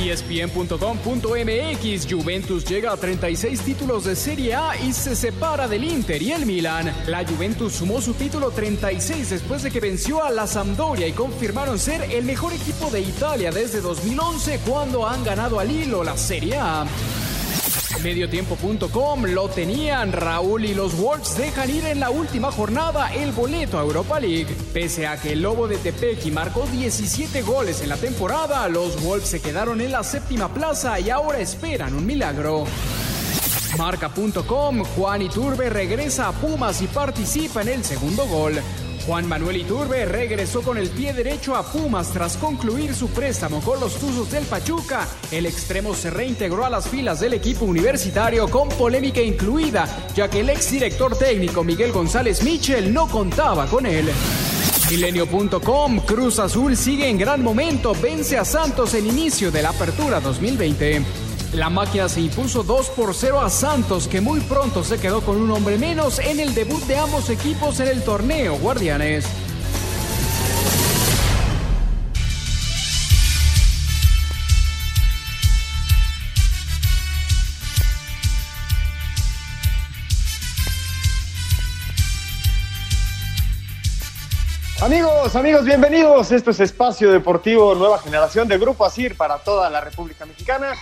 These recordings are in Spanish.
ESPN.com.mx Juventus llega a 36 títulos de Serie A y se separa del Inter y el Milan. La Juventus sumó su título 36 después de que venció a la Sampdoria y confirmaron ser el mejor equipo de Italia desde 2011 cuando han ganado al hilo la Serie A. Mediotiempo.com lo tenían. Raúl y los Wolves dejan ir en la última jornada el boleto a Europa League. Pese a que el Lobo de Tepeji marcó 17 goles en la temporada, los Wolves se quedaron en la séptima plaza y ahora esperan un milagro. Marca.com, Juan Iturbe regresa a Pumas y participa en el segundo gol. Juan Manuel Iturbe regresó con el pie derecho a Pumas tras concluir su préstamo con los Tuzos del Pachuca. El extremo se reintegró a las filas del equipo universitario con polémica incluida, ya que el exdirector técnico Miguel González Michel no contaba con él. Milenio.com, Cruz Azul sigue en gran momento, vence a Santos en inicio de la apertura 2020. La máquina se impuso 2 por 0 a Santos, que muy pronto se quedó con un hombre menos en el debut de ambos equipos en el torneo Guardianes. Amigos, amigos, bienvenidos. Esto es Espacio Deportivo Nueva Generación de Grupo Asir para toda la República Mexicana.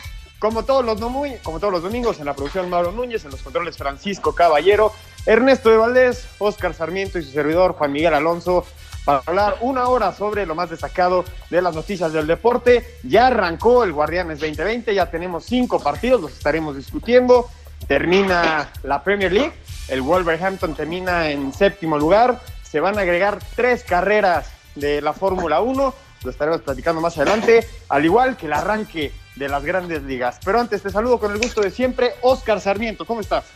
Como todos, los como todos los domingos, en la producción Mauro Núñez, en los controles Francisco Caballero, Ernesto de Valdés, Oscar Sarmiento y su servidor Juan Miguel Alonso, para hablar una hora sobre lo más destacado de las noticias del deporte. Ya arrancó el Guardianes 2020, ya tenemos cinco partidos, los estaremos discutiendo. Termina la Premier League, el Wolverhampton termina en séptimo lugar, se van a agregar tres carreras de la Fórmula 1, lo estaremos platicando más adelante, al igual que el arranque de las grandes ligas. Pero antes te saludo con el gusto de siempre, Oscar Sarmiento, ¿cómo estás?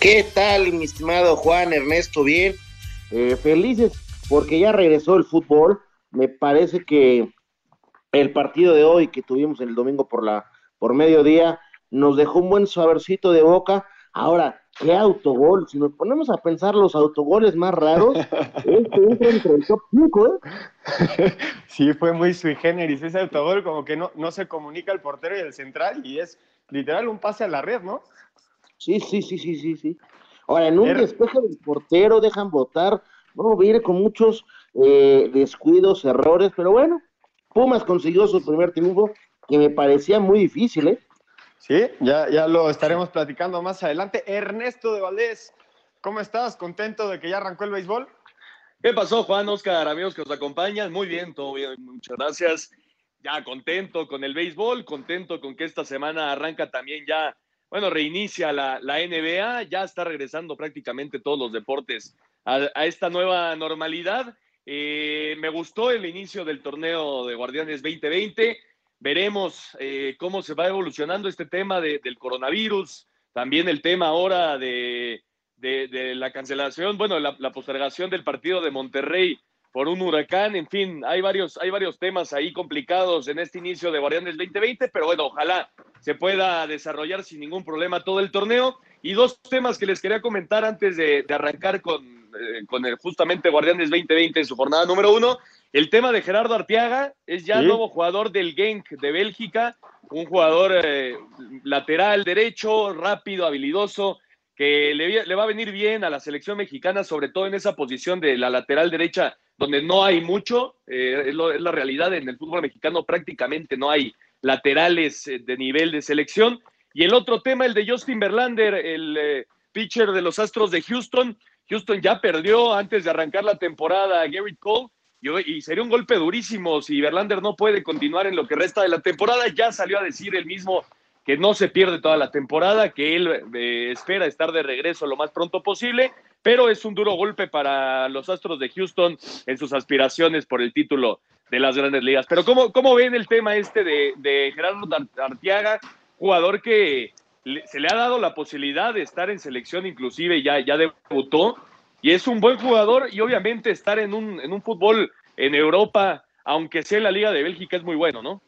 ¿Qué tal, mi estimado Juan Ernesto? Bien, eh, felices porque ya regresó el fútbol. Me parece que el partido de hoy que tuvimos el domingo por la por mediodía nos dejó un buen sabercito de boca. Ahora, qué autogol. Si nos ponemos a pensar los autogoles más raros, este entra entre el top 5, ¿eh? Sí, fue muy sui generis ese autogol, como que no, no se comunica el portero y el central, y es literal un pase a la red, ¿no? Sí, sí, sí, sí, sí, sí. Ahora, en un er- despeje del portero dejan votar, bueno, viene con muchos eh, descuidos, errores, pero bueno, Pumas consiguió su primer triunfo, que me parecía muy difícil, ¿eh? Sí, ya, ya lo estaremos platicando más adelante. Ernesto de Valdés, ¿cómo estás? ¿Contento de que ya arrancó el béisbol? ¿Qué pasó, Juan, Oscar, amigos que nos acompañan? Muy bien, todo bien, muchas gracias. Ya contento con el béisbol, contento con que esta semana arranca también ya, bueno, reinicia la, la NBA, ya está regresando prácticamente todos los deportes a, esta nueva normalidad. Eh, me gustó el inicio del torneo de Guardianes 2020 Veremos eh, cómo se va evolucionando este tema del coronavirus, también el tema ahora de, la cancelación, bueno, la, postergación del partido de Monterrey por un huracán, en fin, hay varios, hay varios temas ahí complicados en este inicio de Guardianes 2020, pero bueno, ojalá se pueda desarrollar sin ningún problema todo el torneo. Y dos temas que les quería comentar antes de, arrancar con, eh, con el, justamente Guardianes 2020 en su jornada número uno. El tema de Gerardo Arteaga es ya nuevo jugador del Genk de Bélgica, un jugador eh, lateral derecho, rápido, habilidoso, que le, va a venir bien a la selección mexicana, sobre todo en esa posición de la lateral derecha, donde no hay mucho, eh, es, la realidad en el fútbol mexicano, prácticamente no hay laterales de nivel de selección. Y el otro tema, el de Justin Verlander, el pitcher de los Astros de Houston. Houston ya perdió antes de arrancar la temporada a Garrett Cole y, sería un golpe durísimo si Verlander no puede continuar en lo que resta de la temporada. Ya salió a decir el mismo que no se pierde toda la temporada, que él eh, espera estar de regreso lo más pronto posible, pero es un duro golpe para los Astros de Houston en sus aspiraciones por el título de las grandes ligas. Pero ¿cómo, cómo ven el tema este de, Gerardo Arteaga, jugador que se le ha dado la posibilidad de estar en selección, inclusive ya, ya debutó, y es un buen jugador y obviamente estar en un, en un fútbol en Europa, aunque sea en la Liga de Bélgica, es muy bueno, ¿no?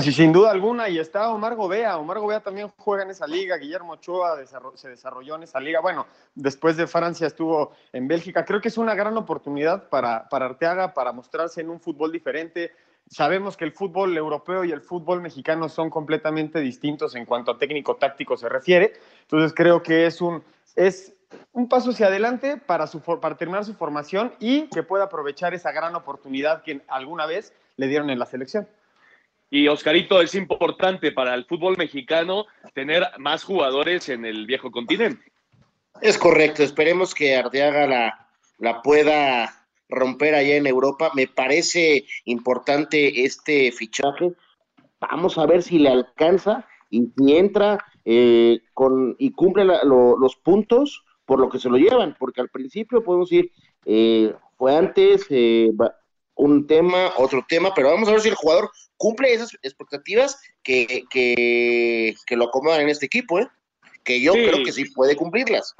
Sí, sin duda alguna, y está Omar Gobea. Omar Gobea también juega en esa liga. Guillermo Ochoa se desarrolló en esa liga. Bueno, después de Francia estuvo en Bélgica. Creo que es una gran oportunidad para, para Arteaga para mostrarse en un fútbol diferente. Sabemos que el fútbol europeo y el fútbol mexicano son completamente distintos en cuanto a técnico-táctico se refiere. Entonces creo que es un, es un paso hacia adelante para, su, para terminar su formación y que pueda aprovechar esa gran oportunidad que alguna vez le dieron en la selección. Y Oscarito, es importante para el fútbol mexicano tener más jugadores en el viejo continente. Es correcto, esperemos que Arteaga la, la pueda romper allá en Europa. Me parece importante este fichaje. Vamos a ver si le alcanza y si entra eh, con, y cumple la, lo, los puntos por lo que se lo llevan, porque al principio podemos decir, eh, fue antes eh, un tema, otro tema, pero vamos a ver si el jugador cumple esas expectativas que, que, que lo acomodan en este equipo, ¿eh? que yo Sí. creo que sí puede cumplirlas.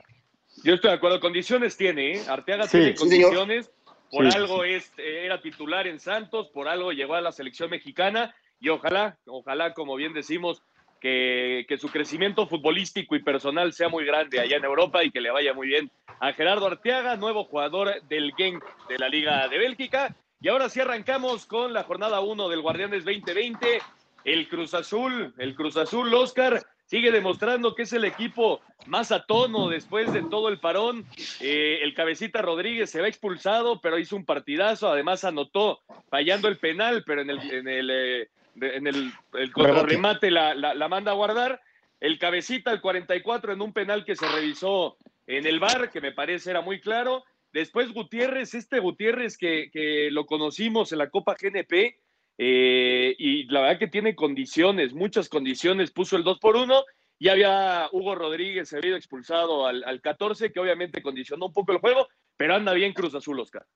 Yo estoy de acuerdo, condiciones tiene, ¿eh? Arteaga Sí, tiene sí, señor. condiciones, por Sí, algo es, era titular en Santos, por algo llegó a la selección mexicana y ojalá, ojalá, como bien decimos, que, que su crecimiento futbolístico y personal sea muy grande allá en Europa y que le vaya muy bien a Gerardo Arteaga, nuevo jugador del Genk de la Liga de Bélgica. Y ahora sí arrancamos con la jornada 1 del Guardianes 2020. El Cruz Azul, el Cruz Azul, Oscar, sigue demostrando que es el equipo más a tono después de todo el parón. Eh, el cabecita Rodríguez se va expulsado, pero hizo un partidazo. Además, anotó fallando el penal, pero en el, en el, eh, en el, el contrarremate la, la, la manda a guardar. El cabecita, el 44, en un penal que se revisó en el bar, que me parece era muy claro. Después Gutiérrez, este Gutiérrez que, que lo conocimos en la Copa GNP, eh, y la verdad que tiene condiciones, muchas condiciones, puso el 2 por 1 y había Hugo Rodríguez, se había expulsado al, al 14, que obviamente condicionó un poco el juego, pero anda bien Cruz Azul, Oscar.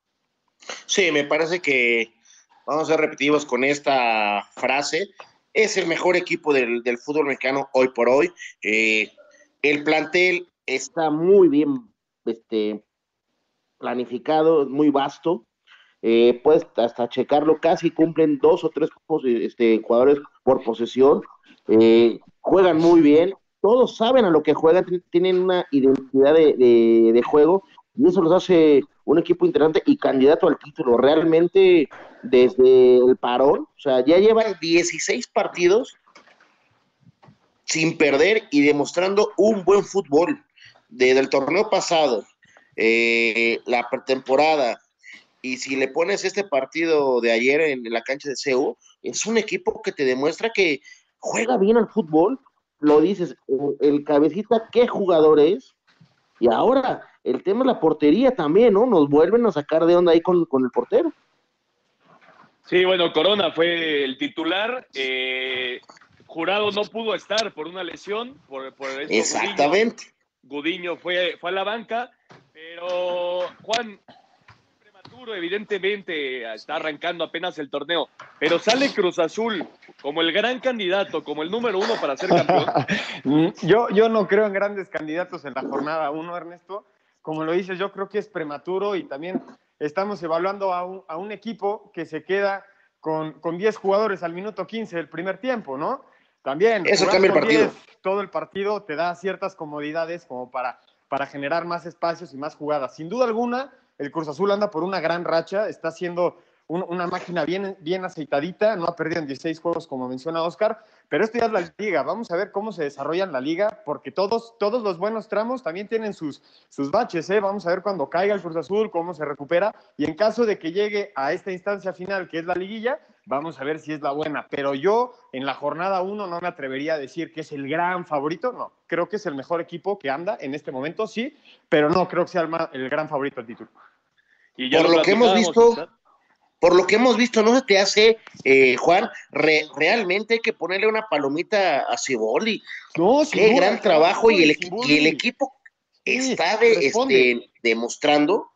Sí, me parece que vamos a ser repetitivos con esta frase. Es el mejor equipo del, del fútbol mexicano hoy por hoy. Eh, el plantel está muy bien este, planificado, muy vasto. Eh, puedes hasta checarlo, casi cumplen dos o tres este, jugadores por posesión. Eh, juegan muy bien, todos saben a lo que juegan, tienen una identidad de, de- de juego y eso los hace un equipo interesante y candidato al título. Realmente, desde el parón, o sea, ya llevan 16 partidos sin perder y demostrando un buen fútbol. Desde el torneo pasado, eh, la pretemporada, y si le pones este partido de ayer en la cancha de CEU, es un equipo que te demuestra que juega bien al fútbol. Lo dices, el cabecita, qué jugador es. Y ahora, el tema es la portería también, ¿no? Nos vuelven a sacar de onda ahí con, con el portero. Sí, bueno, Corona fue el titular. eh, Jurado no pudo estar por una lesión. Por, por Exactamente. Gudiño fue, fue a la banca, pero Juan, evidentemente está arrancando apenas el torneo, pero sale Cruz Azul como el gran candidato, como el número uno para ser campeón. Yo, yo no creo en grandes candidatos en la jornada 1, Ernesto. Como lo dices, yo creo que es prematuro y también estamos evaluando a un, a un equipo que se queda con, con 10 jugadores al minuto 15 del primer tiempo, ¿no? También. Eso cambia el partido. 10 todo el partido te da ciertas comodidades como para, para generar más espacios y más jugadas. Sin duda alguna, el Cruz Azul anda por una gran racha, está haciendo un- una máquina bien, bien aceitadita, no ha perdido en 16 juegos como menciona Oscar, pero esto ya es la liga, vamos a ver cómo se desarrolla en la liga, porque todos, todos los buenos tramos también tienen sus, sus baches, ¿eh? vamos a ver cuando caiga el Cruz Azul, cómo se recupera, y en caso de que llegue a esta instancia final, que es la liguilla, Vamos a ver si es la buena. Pero yo en la jornada 1 no me atrevería a decir que es el gran favorito. No, creo que es el mejor equipo que anda en este momento, sí, pero no creo que sea el, gran favorito al título. Y ya Por lo que hemos visto, por lo que hemos visto, ¿no se te hace, eh, Juan? Re- realmente hay que ponerle una palomita a Ciboldi. No, Qué gran trabajo y el, y el equipo Sí, está de- este, demostrando,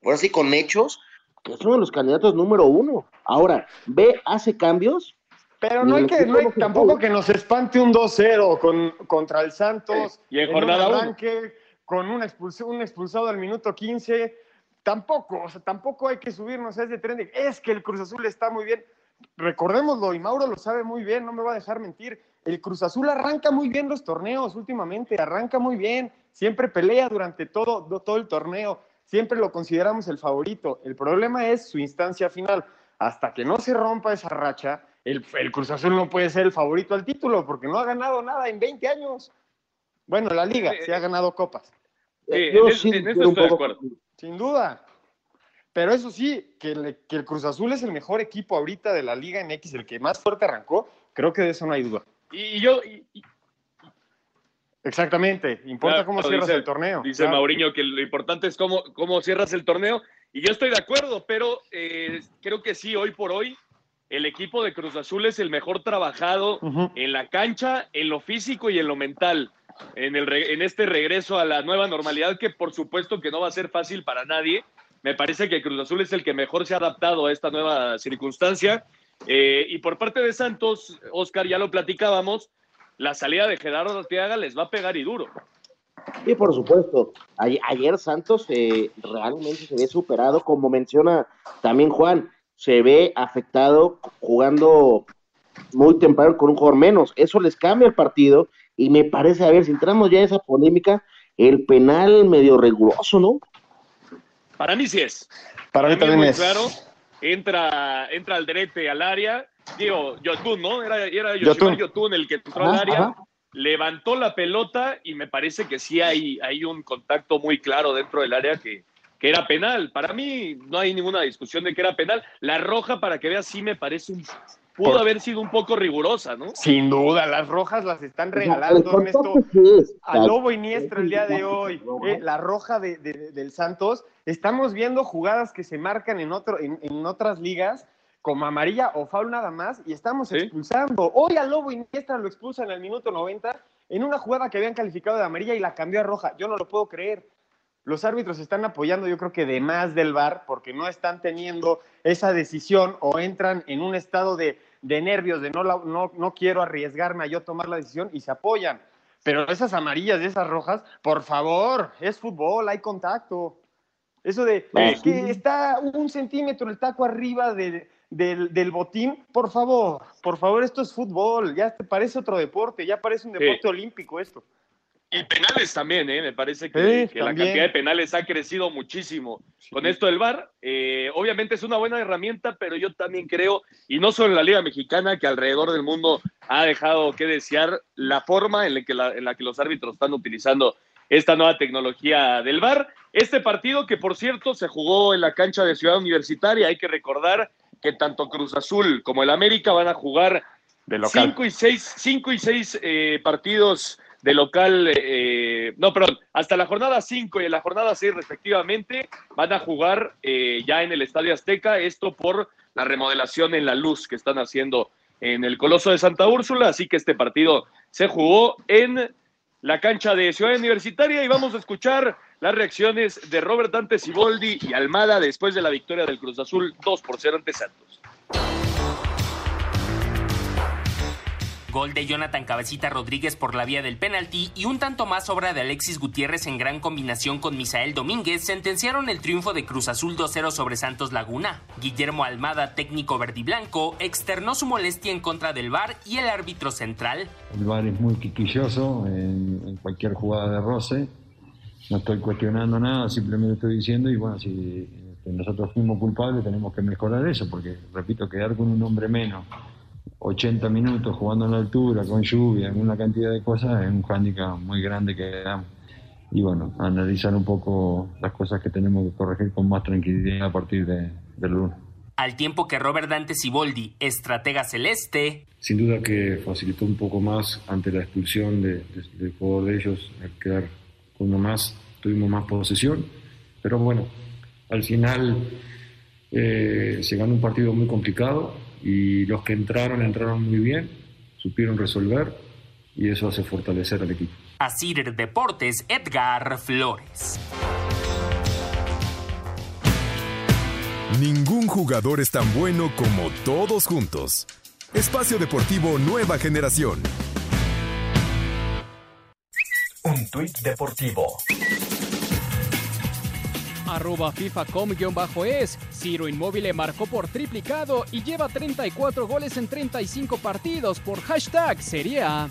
por así con hechos, que es uno de los candidatos número uno. Ahora, ve, hace cambios. Pero no hay que, no hay tampoco que nos espante un 2-0 con, contra el Santos. Y en un jornada uno. arranque, con un, un expulsado al minuto 15. Tampoco, o sea, tampoco hay que subirnos a ese tren de, es que el Cruz Azul está muy bien. Recordémoslo, y Mauro lo sabe muy bien, no me va a dejar mentir. El Cruz Azul arranca muy bien los torneos últimamente, arranca muy bien, siempre pelea durante todo, do- todo el torneo, siempre lo consideramos el favorito. El problema es su instancia final. Hasta que no se rompa esa racha, el, el Cruz Azul no puede ser el favorito al título porque no ha ganado nada en 20 años. Bueno, la liga sí ha ganado copas. Sí, Yo en, es- sí en eso estoy un estoy de. Sin duda. Pero eso sí, que, le- que el Cruz Azul es el mejor equipo ahorita de la Liga MX, el que más fuerte arrancó, creo que de eso no hay duda. Y, yo, y- y- Exactamente, importa Claro, cómo cierras dice- el torneo. Dice claro. Mauriño que lo importante es cómo, cómo cierras el torneo. Y yo estoy de acuerdo, pero eh, creo que sí, hoy por hoy, el equipo de Cruz Azul es el mejor trabajado en la cancha, en lo físico y en lo mental. En, el, en este regreso a la nueva normalidad, que por supuesto que no va a ser fácil para nadie. Me parece que Cruz Azul es el que mejor se ha adaptado a esta nueva circunstancia. Eh, y por parte de Santos, Oscar, ya lo platicábamos, la salida de Gerardo Arteaga les va a pegar y duro. Sí, por supuesto. Ayer, ayer Santos eh, realmente se ve superado, como menciona también Juan, se ve afectado jugando muy temprano con un jugador menos. Eso les cambia el partido y me parece, a ver, si entramos ya a esa polémica, el penal medio riguroso, ¿no? Para mí sí es. Para mí también es. claro. Entra, entra al derete al área. Digo, Yotun, ¿no? Era, era Yotun. Yotun el que entró Ajá, al área. ajá. Levantó la pelota y me parece que sí hay, hay un contacto muy claro dentro del área que, que era penal. Para mí no hay ninguna discusión de que era penal. La roja, para que veas, sí me parece un. Pudo Por- haber sido un poco rigurosa, ¿no? Sin duda, las rojas las están regalando, Ernesto. es. a Lobo Iniestra el día de hoy, eh, la roja de, de- del Santos. Estamos viendo jugadas que se marcan en, otro, en, en otras ligas como amarilla o foul nada más y estamos Sí. expulsando. Hoy a Lobo Iniestra lo expulsan al minuto 90 en una jugada que habían calificado de amarilla y la cambió a roja. Yo no lo puedo creer. Los árbitros están apoyando, yo creo que de más del VAR, porque no están teniendo esa decisión o entran en un estado de, de nervios, de no, la- no, no quiero arriesgarme a yo tomar la decisión y se apoyan. Pero esas amarillas y esas rojas, por favor, es fútbol, hay contacto. Eso de Ah, es que está un centímetro el taco arriba de- del, del botín, por favor, por favor, esto es fútbol, ya te parece otro deporte, ya parece un Sí. deporte olímpico esto. Y penales también, ¿eh? Me parece que, Sí, que la cantidad de penales ha crecido muchísimo con esto del VAR. Eh, obviamente es una buena herramienta, pero yo también creo, y no solo en la Liga Mexicana, que alrededor del mundo ha dejado que desear la forma en la que, la- en la que los árbitros están utilizando esta nueva tecnología del VAR. Este partido, que por cierto se jugó en la cancha de Ciudad Universitaria, hay que recordar que tanto Cruz Azul como el América van a jugar De local. Cinco y seis, cinco y seis eh, partidos de local, eh, no, perdón, hasta la jornada 5 y la jornada 6 respectivamente, van a jugar eh, ya en el Estadio Azteca, esto por la remodelación en la luz que están haciendo en el Coloso de Santa Úrsula, así que este partido se jugó en la cancha de Ciudad Universitaria y vamos a escuchar las reacciones de Robert Dante Siboldi y Almada después de la victoria del Cruz Azul 2 por 0 ante Santos. Gol de Jonathan Cabecita Rodríguez por la vía del penalti y un tanto más obra de Alexis Gutiérrez en gran combinación con Misael Domínguez sentenciaron el triunfo de Cruz Azul 2-0 sobre Santos Laguna. Guillermo Almada, técnico verdiblanco, externó su molestia en contra del VAR y el árbitro central. El VAR es muy quisquilloso en, en cualquier jugada de roce. No estoy cuestionando nada, simplemente estoy diciendo y bueno, si este, nosotros fuimos culpables tenemos que mejorar eso, porque repito, quedar con un hombre menos 80 minutos jugando en la altura, con lluvia, en una cantidad de cosas, es un hándicap muy grande que damos. Y bueno, analizar un poco las cosas que tenemos que corregir con más tranquilidad a partir de, del lunes. al tiempo que Robert Dante Siboldi, estratega celeste. Sin duda que facilitó un poco más ante la expulsión de, del jugador de ellos, al quedar con uno más, tuvimos más posesión, pero bueno, al final eh, se ganó un partido muy complicado y los que entraron, entraron muy bien, supieron resolver y eso hace fortalecer al equipo. Asir Deportes, Edgar Flores. Ningún jugador es tan bueno como todos juntos. Espacio Deportivo Nueva Generación. Un tuit deportivo. Arroba FIFA.com-es. Ciro Inmóvil marcó por triplicado y lleva 34 goles en 35 partidos por hashtag Serie A.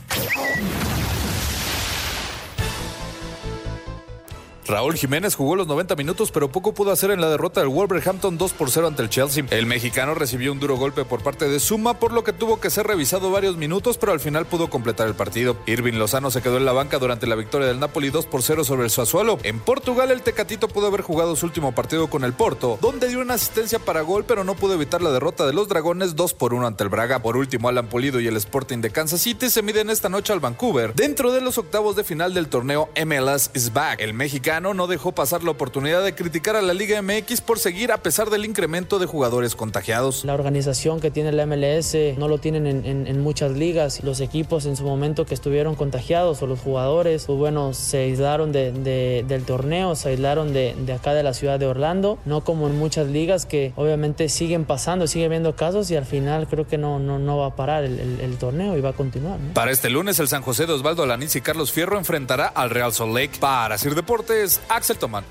Raúl Jiménez jugó los 90 minutos, pero poco pudo hacer en la derrota del Wolverhampton 2 por 0 ante el Chelsea. El mexicano recibió un duro golpe por parte de Suma, por lo que tuvo que ser revisado varios minutos, pero al final pudo completar el partido. Irving Lozano se quedó en la banca durante la victoria del Napoli 2 por 0 sobre el Sassuolo. En Portugal, el Tecatito pudo haber jugado su último partido con el Porto, donde dio una asistencia para gol, pero no pudo evitar la derrota de los Dragones 2 por 1 ante el Braga. Por último, Alan Pulido y el Sporting de Kansas City se miden esta noche al Vancouver, dentro de los octavos de final del torneo MLS is back. El mexicano no dejó pasar la oportunidad de criticar a la Liga MX por seguir a pesar del incremento de jugadores contagiados. La organización que tiene la MLS no lo tienen en, en, en, muchas ligas. Los equipos en su momento que estuvieron contagiados o los jugadores, pues bueno, se aislaron de, de, del torneo, se aislaron de, de, acá de la ciudad de Orlando, no como en muchas ligas que obviamente siguen pasando, sigue habiendo casos y al final creo que no, no, no va a parar el, el, el torneo y va a continuar. ¿no? Para este lunes, el San José de Osvaldo Alanís y Carlos Fierro enfrentará al Real Salt Lake. Para Sir Deportes, Axel Tomán.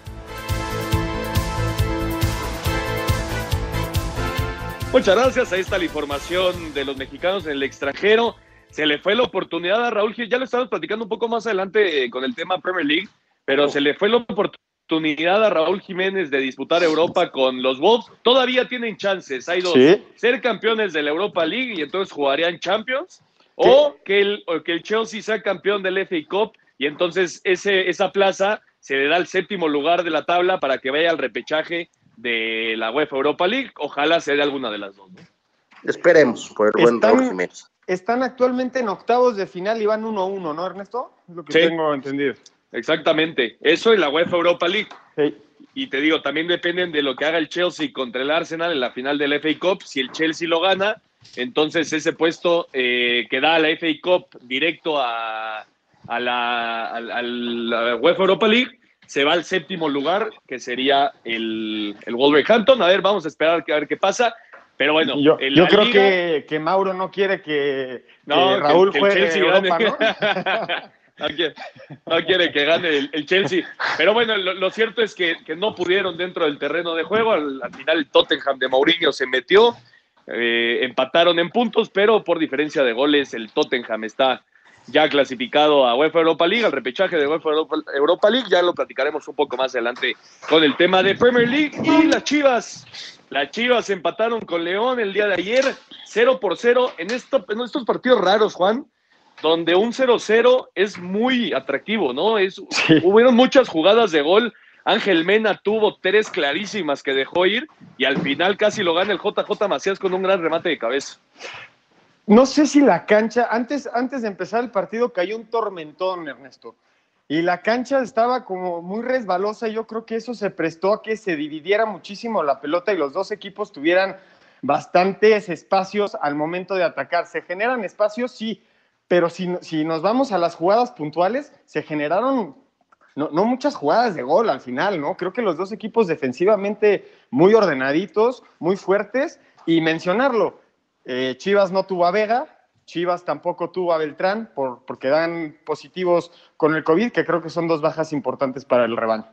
Muchas gracias. Ahí está la información de los mexicanos en el extranjero. Se le fue la oportunidad a Raúl Gil. Ya lo estamos platicando un poco más adelante eh, con el tema Premier League, pero oh. se le fue la oportunidad a Raúl Jiménez de disputar Europa con los Wolves. Todavía tienen chances. Hay dos. ¿Sí? Ser campeones de la Europa League y entonces jugarían Champions. O que, el, o que el Chelsea sea campeón del FA Cup y entonces ese, esa plaza se le da el séptimo lugar de la tabla para que vaya al repechaje de la UEFA Europa League. Ojalá sea de alguna de las dos. ¿no? Esperemos por el buen Están- Raúl Jiménez. Están actualmente en octavos de final y van 1-1, ¿no, Ernesto? Es lo que Sí. tengo entendido. Exactamente. Eso y la UEFA Europa League. Sí. Y te digo, también dependen de lo que haga el Chelsea contra el Arsenal en la final del FA Cup. Si el Chelsea lo gana, entonces ese puesto eh, que da a la FA Cup directo a, a la, a la- a la UEFA Europa League se va al séptimo lugar, que sería el, el Wolverhampton. A ver, vamos a esperar a ver qué pasa. Pero bueno, yo yo creo liga- que, que Mauro no quiere que, No, que que- Raúl que juegue Chelsea Europa. ¿no? no, quiere, no quiere que gane el, el Chelsea. Pero bueno, lo, lo cierto es que, que no pudieron dentro del terreno de juego. Al, al final el Tottenham de Mourinho se metió. eh, empataron en puntos, pero por diferencia de goles el Tottenham está ya clasificado a UEFA Europa League, al repechaje de UEFA Europa, League. Ya lo platicaremos un poco más adelante con el tema de Premier League y las Chivas. Las Chivas empataron con León el día de ayer, 0 por 0 en, esto, en estos partidos raros, Juan, donde un 0-0 es muy atractivo, ¿no? Es, Hubieron muchas jugadas de gol. Ángel Mena tuvo tres clarísimas que dejó ir y al final casi lo gana el JJ Macías con un gran remate de cabeza. No sé si la cancha, antes, antes de empezar el partido cayó un tormentón, Ernesto. Y la cancha estaba como muy resbalosa. Yo creo que eso se prestó a que se dividiera muchísimo la pelota y los dos equipos tuvieran bastantes espacios al momento de atacar. Se generan espacios, sí, pero si, si nos vamos a las jugadas puntuales, se generaron no, no muchas jugadas de gol al final, ¿no? Creo que los dos equipos defensivamente muy ordenaditos, muy fuertes. Y mencionarlo, eh, Chivas no tuvo a Vega, Chivas tampoco tuvo a Beltrán por, porque dan positivos con el COVID, que creo que son dos bajas importantes para el rebaño.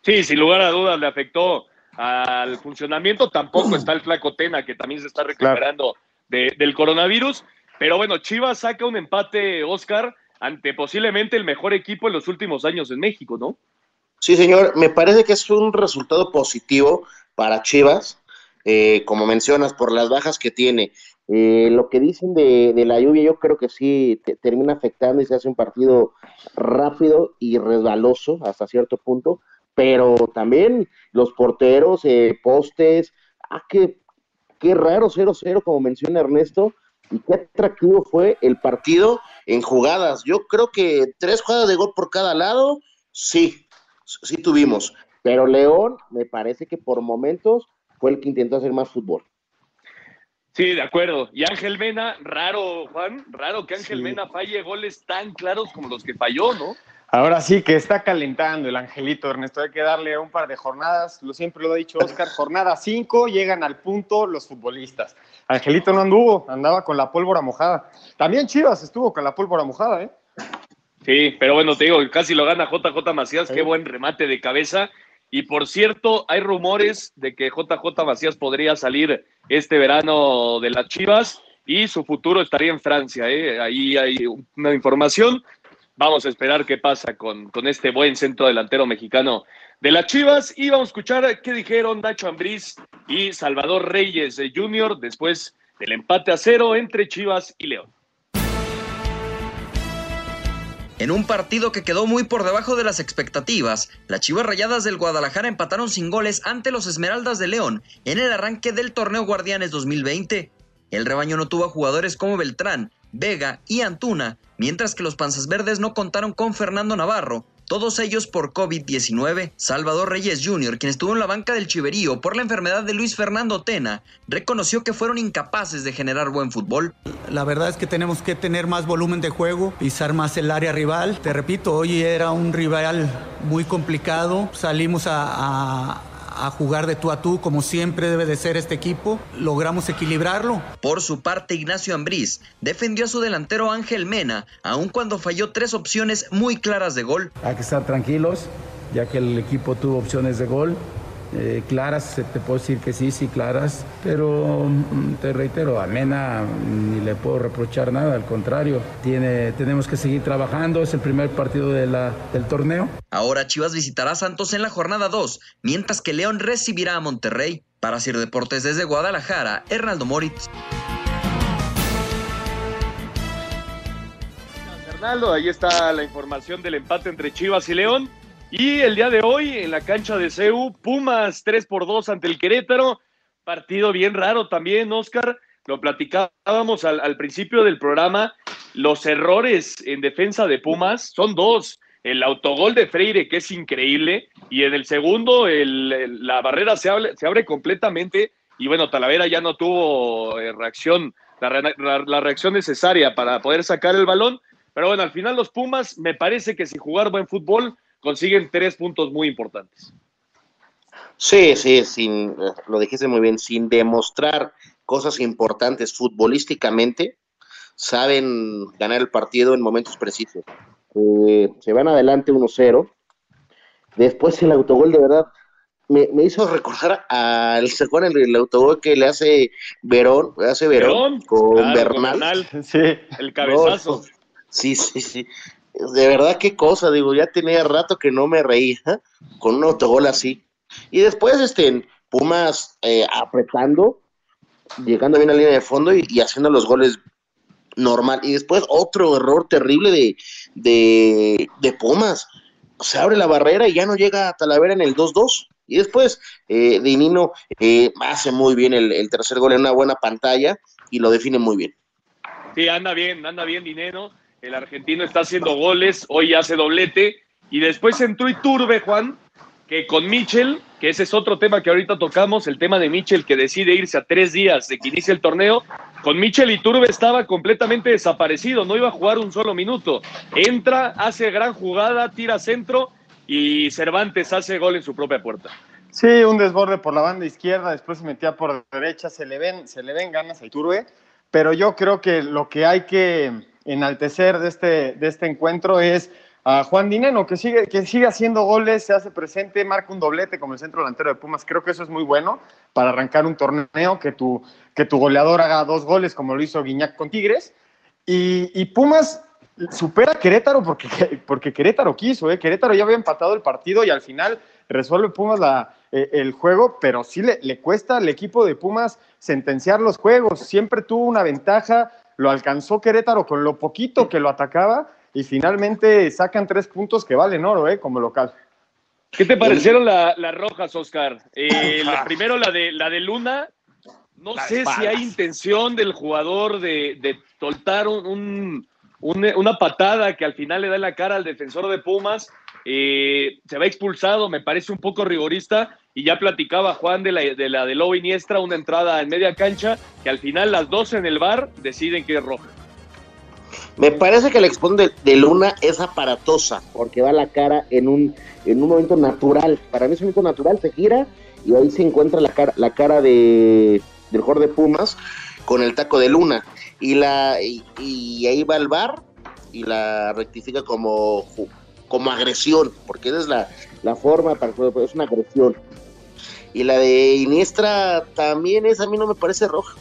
Sí, sin lugar a dudas le afectó al funcionamiento. Tampoco está el flaco Tena, que también se está recuperando de- del coronavirus. Pero bueno, Chivas saca un empate, Oscar, ante posiblemente el mejor equipo en los últimos años en México, ¿no? Sí, señor, me parece que es un resultado positivo para Chivas, eh, como mencionas, por las bajas que tiene. Eh, lo que dicen de, la lluvia, yo creo que sí te- termina afectando y se hace un partido rápido y resbaloso hasta cierto punto, pero también los porteros, eh, postes, hay que qué raro 0-0 como menciona Ernesto y qué atractivo fue el partido en jugadas. Yo creo que tres jugadas de gol por cada lado, sí, sí tuvimos, pero León me parece que por momentos fue el que intentó hacer más fútbol. Sí, de acuerdo. Y Ángel Mena, raro, Juan, raro que Ángel Mena falle goles tan claros como los que falló, ¿no? Ahora sí que está calentando el angelito, Ernesto. Hay que darle un par de jornadas. Lo siempre lo ha dicho Oscar. Jornada 5 llegan al punto los futbolistas. Angelito no anduvo, andaba con la pólvora mojada. También Chivas estuvo con la pólvora mojada, ¿eh? Sí, pero bueno, te digo, casi lo gana JJ Macías. Qué buen remate de cabeza. Y por cierto, hay rumores de que JJ Macías podría salir este verano de las Chivas y su futuro estaría en Francia. ¿eh? Ahí hay una información. Vamos a esperar qué pasa con, con este buen centro delantero mexicano de las Chivas y vamos a escuchar qué dijeron Nacho Ambriz y Salvador Reyes de Junior después del empate a cero entre Chivas y León. En un partido que quedó muy por debajo de las expectativas, las Chivas Rayadas del Guadalajara empataron sin goles ante los Esmeraldas de León en el arranque del torneo Guardianes 2020. El rebaño no tuvo a jugadores como Beltrán, Vega y Antuna, mientras que los Panzas Verdes no contaron con Fernando Navarro, todos ellos por COVID-19. Salvador Reyes Jr., quien estuvo en la banca del Chiverío por la enfermedad de Luis Fernando Tena, reconoció que fueron incapaces de generar buen fútbol. La verdad es que tenemos que tener más volumen de juego, pisar más el área rival. Te repito, hoy era un rival muy complicado. Salimos a, a a jugar de tú a tú, como siempre debe de ser este equipo. Logramos equilibrarlo. Por su parte, Ignacio Ambriz defendió a su delantero Ángel Mena, aun cuando falló tres opciones muy claras de gol. Hay que estar tranquilos, ya que el equipo tuvo opciones de gol. Eh, claras, te puedo decir que sí, sí, claras, pero mm, te reitero, a Mena ni le puedo reprochar nada, al contrario, tiene, tenemos que seguir trabajando, es el primer partido de la, del torneo. Ahora Chivas visitará a Santos en la jornada 2, mientras que León recibirá a Monterrey. Para Sir Deportes desde Guadalajara, Hernaldo Moritz. Hernaldo, ahí está la información del empate entre Chivas y León. Y el día de hoy, en la cancha de CEU, Pumas 3 por 2 ante el Querétaro. Partido bien raro también, Oscar. Lo platicábamos al, principio del programa. Los errores en defensa de Pumas son dos. El autogol de Freire, que es increíble, y en el segundo el, la barrera se abre, se abre, completamente. Y bueno, Talavera ya no tuvo eh, reacción, la, la, la reacción necesaria para poder sacar el balón. Pero bueno, al final los Pumas, me parece que si jugar buen fútbol, consiguen tres puntos muy importantes. Sí, sí, sin, lo dijiste muy bien, sin demostrar cosas importantes futbolísticamente, saben ganar el partido en momentos precisos. Eh, se van adelante 1-0. Después el autogol de verdad me, me hizo recordar al ¿se acuerdan el, autogol que le hace Verón, le hace Verón, Verón con claro, Bernal. Con Bernal. Sí, el cabezazo. No, sí, sí, sí de verdad qué cosa, digo, ya tenía rato que no me reía con un autogol así. Y después, este, Pumas eh, apretando, llegando bien a la línea de fondo y, y, haciendo los goles normal. Y después otro error terrible de, de, de, Pumas. Se abre la barrera y ya no llega a Talavera en el 2-2. Y después eh, Dinino eh, hace muy bien el, el tercer gol en una buena pantalla y lo define muy bien. Sí, anda bien, anda bien Dinero el argentino está haciendo goles, hoy hace doblete, y después entró Iturbe, Juan, que con Michel, que ese es otro tema que ahorita tocamos, el tema de Michel que decide irse a tres días de que inicie el torneo, con Michel Iturbe estaba completamente desaparecido, no iba a jugar un solo minuto. Entra, hace gran jugada, tira centro y Cervantes hace gol en su propia puerta. Sí, un desborde por la banda izquierda, después se metía por derecha, se le ven, se le ven ganas a Iturbe, pero yo creo que lo que hay que enaltecer de este, de este encuentro es a Juan Dineno, que sigue, que sigue haciendo goles, se hace presente, marca un doblete como el centro delantero de Pumas. Creo que eso es muy bueno para arrancar un torneo, que tu, que tu goleador haga dos goles como lo hizo Guiñac con Tigres. Y, Pumas supera a Querétaro porque, porque Querétaro quiso, ¿eh? Querétaro ya había empatado el partido y al final resuelve Pumas la, eh, el juego, pero sí le, le cuesta al equipo de Pumas sentenciar los juegos. Siempre tuvo una ventaja lo alcanzó Querétaro con lo poquito que lo atacaba y finalmente sacan tres puntos que valen oro, ¿eh? Como local. ¿Qué te parecieron las la rojas, Oscar? Eh, la, primero la de, la de Luna, No sé si hay intención del jugador de, de soltar un, una patada que al final le da en la cara al defensor de Pumas. Eh, se va expulsado, me parece un poco rigorista. Y ya platicaba Juan de la de, la de Lobo Iniestra, una entrada en media cancha, que al final las dos en el bar deciden que es roja. Me parece que la expulsión de, Luna es aparatosa, porque va la cara en un, en un momento natural. Para mí es un momento natural, se gira y ahí se encuentra la cara, la cara de, del jugador de Pumas con el taco de Luna. Y, la, y, y ahí va el bar y la rectifica como, como agresión, porque esa es la, la forma para es una agresión. Y la de Iniestra también es, a mí no me parece roja.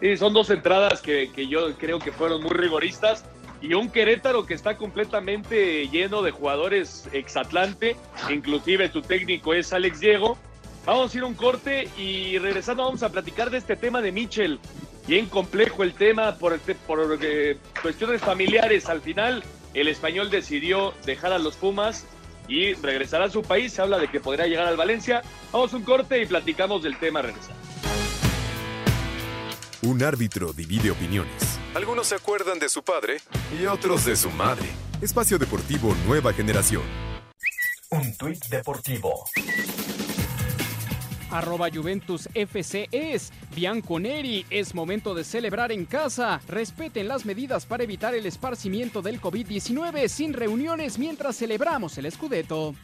Sí, son dos entradas que, que, yo creo que fueron muy rigoristas. Y un Querétaro que está completamente lleno de jugadores exatlante, inclusive su técnico es Alex Diego. Vamos a ir un corte y regresando vamos a platicar de este tema de Mitchell. Bien complejo el tema por, por eh, cuestiones familiares. Al final el español decidió dejar a los Pumas y regresar a su país. Se habla de que podría llegar al Valencia. Vamos a un corte y platicamos del tema regresar. Un árbitro divide opiniones. Algunos se acuerdan de su padre y otros de su madre. Espacio Deportivo Nueva Generación. Un tuit deportivo. Arroba Juventus FC es Bianconeri. Es momento de celebrar en casa. Respeten las medidas para evitar el esparcimiento del COVID-19 sin reuniones mientras celebramos el Scudetto.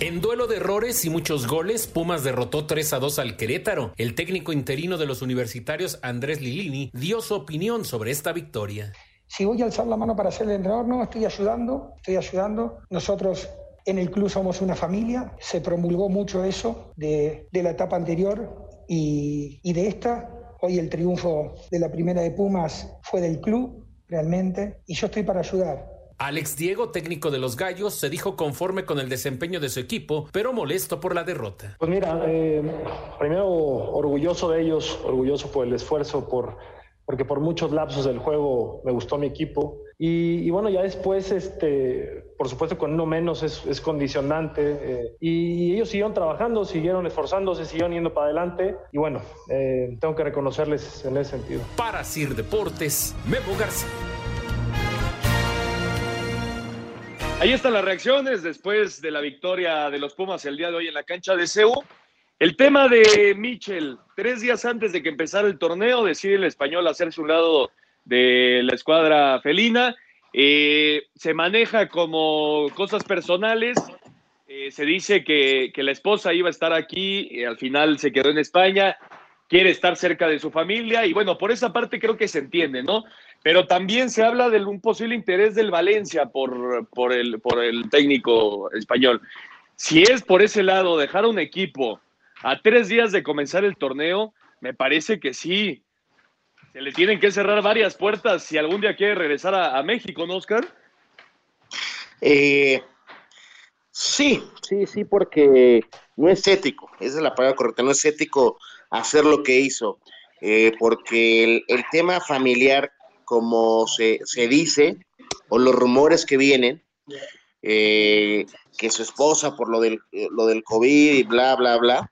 En duelo de errores y muchos goles, Pumas derrotó 3 a 2 al Querétaro. El técnico interino de los universitarios, Andrés Lilini, dio su opinión sobre esta victoria. Si voy a alzar la mano para ser el entrenador, no, estoy ayudando, estoy ayudando. Nosotros en el club somos una familia, se promulgó mucho eso de, de la etapa anterior y, y de esta. Hoy el triunfo de la primera de Pumas fue del club, realmente, y yo estoy para ayudar. Alex Diego, técnico de los Gallos, se dijo conforme con el desempeño de su equipo, pero molesto por la derrota. Pues mira, eh, primero orgulloso de ellos, orgulloso por el esfuerzo, por, porque por muchos lapsos del juego me gustó mi equipo. Y, y bueno, ya después, este, por supuesto, con uno menos es, es condicionante. Eh, y ellos siguieron trabajando, siguieron esforzándose, siguieron yendo para adelante. Y bueno, eh, tengo que reconocerles en ese sentido. Para Sir Deportes, Memo García. Ahí están las reacciones después de la victoria de los Pumas el día de hoy en la cancha de CEU. El tema de Michel, tres días antes de que empezara el torneo, decide el español hacerse un lado de la escuadra felina. Eh, se maneja como cosas personales. Eh, se dice que, la esposa iba a estar aquí, y al final se quedó en España, quiere estar cerca de su familia y bueno, por esa parte creo que se entiende, ¿no? Pero también se habla de un posible interés del Valencia por, por, el, por el técnico español. Si es por ese lado dejar un equipo a tres días de comenzar el torneo, me parece que sí. Se le tienen que cerrar varias puertas si algún día quiere regresar a, México, ¿no, Oscar? Eh, sí, sí, sí, porque no es ético, esa es la palabra correcta, no es ético hacer lo que hizo, eh, porque el, tema familiar como se, se, dice, o los rumores que vienen, eh, que su esposa por lo del, lo del COVID y bla, bla, bla,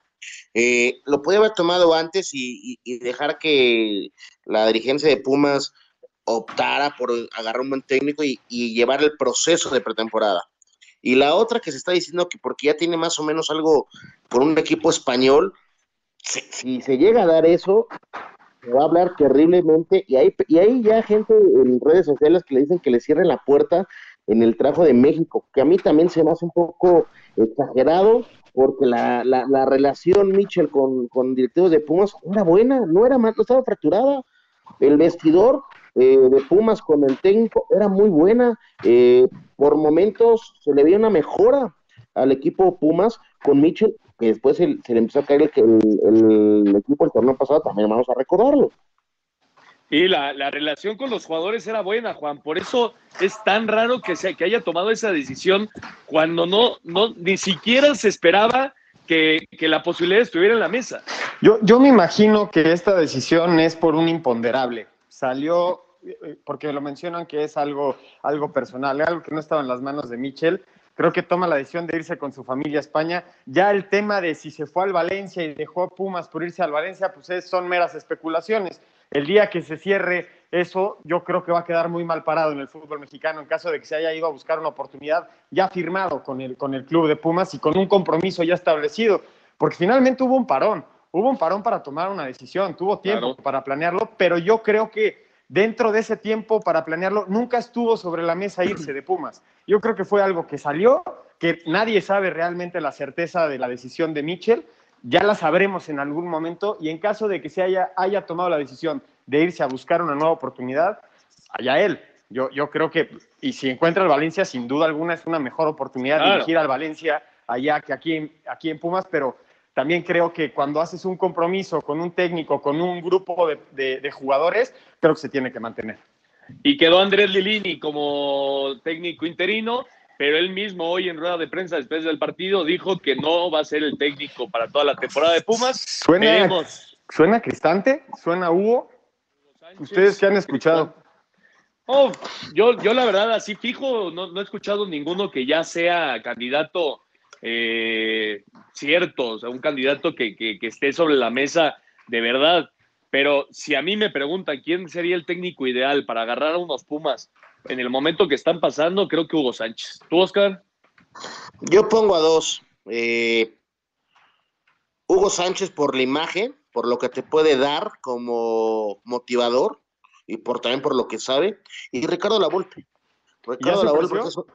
eh, lo puede haber tomado antes y, y, dejar que la dirigencia de Pumas optara por agarrar un buen técnico y, y, llevar el proceso de pretemporada. Y la otra que se está diciendo que porque ya tiene más o menos algo por un equipo español, si, se llega a dar eso, va a hablar terriblemente y hay, y hay ya gente en redes sociales que le dicen que le cierren la puerta en el trabajo de México, que a mí también se me hace un poco exagerado, porque la, la, la relación Mitchell con, con directivos de Pumas era buena, no era mal, no estaba fracturada. El vestidor eh, de Pumas con el técnico era muy buena. Eh, por momentos se le veía una mejora al equipo Pumas con Mitchell, que después se, se le empezó a caer el, el, el, equipo el torneo pasado, también vamos a recordarlo. Y la, la, relación con los jugadores era buena, Juan. Por eso es tan raro que, se, que haya tomado esa decisión cuando no, no ni siquiera se esperaba que, que, la posibilidad estuviera en la mesa. Yo, yo me imagino que esta decisión es por un imponderable. Salió, porque lo mencionan que es algo, algo personal, algo que no estaba en las manos de Michel, creo que toma la decisión de irse con su familia a España. Ya el tema de si se fue al Valencia y dejó a Pumas por irse al Valencia, pues es, son meras especulaciones. El día que se cierre eso, yo creo que va a quedar muy mal parado en el fútbol mexicano en caso de que se haya ido a buscar una oportunidad ya firmado con el, con el club de Pumas y con un compromiso ya establecido, porque finalmente hubo un parón, hubo un parón para tomar una decisión, tuvo tiempo Claro. para planearlo, pero yo creo que dentro de ese tiempo para planearlo nunca estuvo sobre la mesa irse de Pumas. Yo creo que fue algo que salió, que nadie sabe realmente la certeza de la decisión de Mitchell, ya la sabremos en algún momento y en caso de que se haya, haya tomado la decisión de irse a buscar una nueva oportunidad, allá él. Yo, yo creo que, y si encuentra el Valencia, sin duda alguna es una mejor oportunidad Claro. dirigir al Valencia allá que aquí en, aquí en Pumas, pero también creo que cuando haces un compromiso con un técnico, con un grupo de, de- de jugadores, creo que se tiene que mantener. Y quedó Andrés Lilini como técnico interino, pero él mismo hoy en rueda de prensa después del partido dijo que no va a ser el técnico para toda la temporada de Pumas. Suena, Veremos. suena Cristante, suena Hugo. ¿Ustedes qué han escuchado? Oh, yo, yo la verdad, así fijo, no, no he escuchado ninguno que ya sea candidato eh, cierto, o sea, un candidato que, que- que esté sobre la mesa de verdad. Pero si a mí me preguntan quién sería el técnico ideal para agarrar a unos Pumas en el momento que están pasando, creo que Hugo Sánchez. ¿Tú, Oscar? Yo pongo a dos. Eh, Hugo Sánchez por la imagen, por lo que te puede dar como motivador y por también por lo que sabe. Y Ricardo Lavolpe. Ricardo Lavolpe es, un-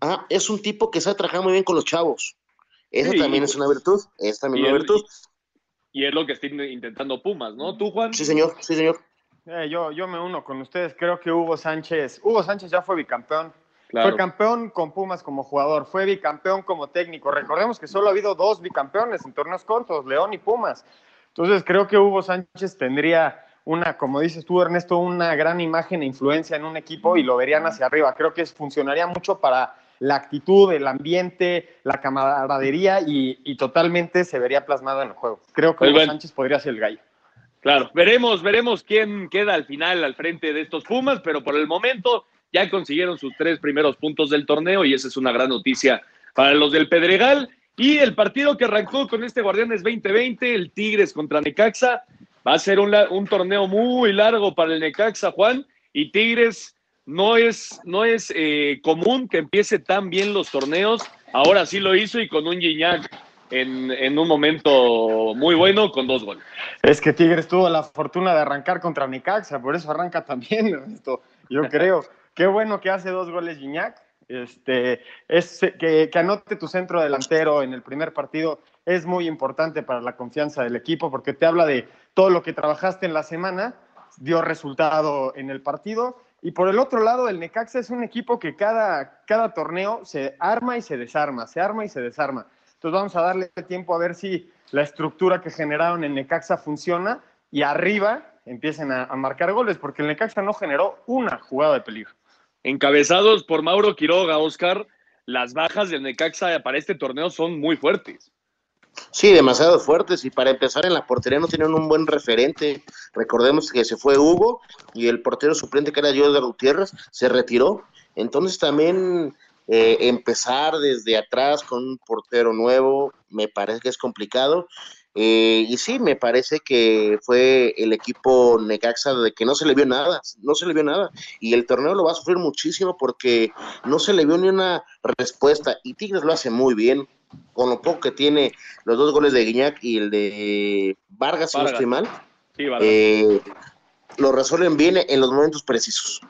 ajá, es un tipo que sabe trabajar muy bien con los chavos. Esa Sí, también es una virtud. Es también una él- virtud. Y es lo que está in- intentando Pumas, ¿no? ¿Tú, Juan? Sí, señor. Sí, señor. Eh, yo, yo me uno con ustedes. Creo que Hugo Sánchez, Hugo Sánchez ya fue bicampeón. Claro. Fue campeón con Pumas como jugador, fue bicampeón como técnico. Recordemos que solo ha habido dos bicampeones en torneos cortos, León y Pumas. Entonces creo que Hugo Sánchez tendría una, como dices tú, Ernesto, una gran imagen e influencia en un equipo y lo verían hacia arriba. Creo que funcionaría mucho para la actitud, el ambiente, la camaradería y, y totalmente se vería plasmado en el juego. Creo que Pues Hugo. Sánchez podría ser el gallo. Claro, veremos, veremos quién queda al final al frente de estos Pumas, pero por el momento ya consiguieron sus tres primeros puntos del torneo y esa es una gran noticia para los del Pedregal. Y el partido que arrancó con este Guardianes 2020, el Tigres contra Necaxa, va a ser un, torneo muy largo para el Necaxa, Juan, y Tigres no es, no es eh, común que empiece tan bien los torneos, ahora sí lo hizo y con un Gignac en, un momento muy bueno con dos goles. Es que Tigres tuvo la fortuna de arrancar contra Necaxa, por eso arranca también, Ernesto. Yo creo. Qué bueno que hace dos goles Gignac. Este, es que, que anote tu centro delantero en el primer partido es muy importante para la confianza del equipo porque te habla de todo lo que trabajaste en la semana, dio resultado en el partido. Y por el otro lado, el Necaxa es un equipo que cada, cada torneo se arma y se desarma, se arma y se desarma. Entonces vamos a darle tiempo a ver si la estructura que generaron en Necaxa funciona y arriba empiecen a, a marcar goles, porque el Necaxa no generó una jugada de peligro. encabezados por Mauro Quiroga, Oscar, las bajas del Necaxa para este torneo son muy fuertes. Sí, demasiado fuertes y para empezar en la portería no tienen un buen referente. Recordemos que se fue Hugo y el portero suplente que era Jordan Gutiérrez se retiró. Entonces también eh, empezar desde atrás con un portero nuevo me parece que es complicado. Eh, y sí, me parece que fue el equipo Necaxa de que no se le vio nada, no se le vio nada. Y el torneo lo va a sufrir muchísimo porque no se le vio ni una respuesta. Y Tigres lo hace muy bien, con lo poco que tiene los dos goles de Guiñac y el de Vargas, si no estoy mal. Sí, Vargas. eh, lo resuelven bien en los momentos precisos.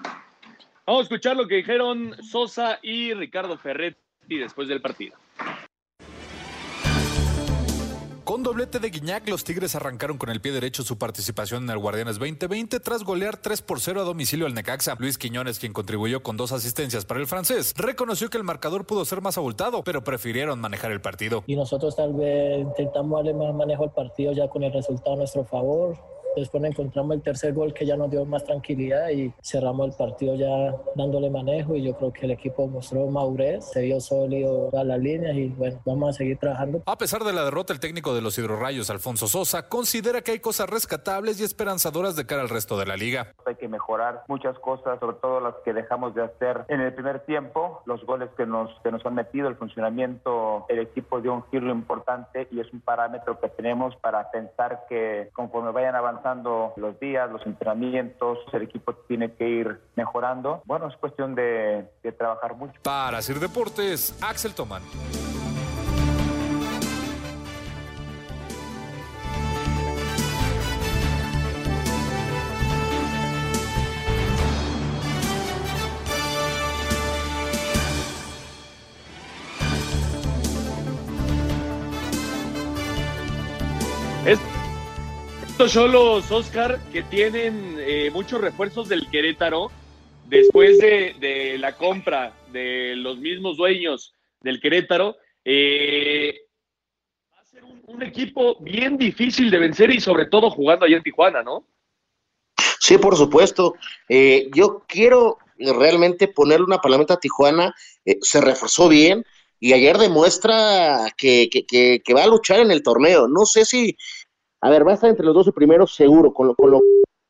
Vamos a escuchar lo que dijeron Sosa y Ricardo Ferretti después del partido. Con doblete de Guiñac, los Tigres arrancaron con el pie derecho su participación en el Guardianes 2020 tras golear 3 por 0 a domicilio al Necaxa. Luis Quiñones, quien contribuyó con dos asistencias para el francés, reconoció que el marcador pudo ser más abultado, pero prefirieron manejar el partido. y nosotros tal vez intentamos darle más manejo al partido ya con el resultado a nuestro favor. Después encontramos el tercer gol que ya nos dio más tranquilidad y cerramos el partido ya dándole manejo y yo creo que el equipo mostró madurez, se vio sólido a las líneas y bueno, vamos a seguir trabajando. A pesar de la derrota, el técnico de los hidrorrayos, Alfonso Sosa, considera que hay cosas rescatables y esperanzadoras de cara al resto de la liga. Hay que mejorar muchas cosas, sobre todo las que dejamos de hacer en el primer tiempo, los goles que nos, que nos han metido, el funcionamiento, el equipo dio un giro importante y es un parámetro que tenemos para pensar que conforme vayan avanzando los días, los entrenamientos, el equipo tiene que ir mejorando. Bueno, es cuestión de, de trabajar mucho. Para hacer deportes, Axel Tomán. Estos Oscar que tienen eh, muchos refuerzos del Querétaro después de, la compra de los mismos dueños del Querétaro. Eh, va a ser un, equipo bien difícil de vencer y sobre todo jugando allá en Tijuana, ¿no? Sí, por supuesto. Eh, yo quiero realmente ponerle una palomita a Tijuana. se reforzó bien y ayer demuestra que, va a luchar en el torneo. No sé si, a ver, va a estar entre los 12 primeros seguro, con lo, con lo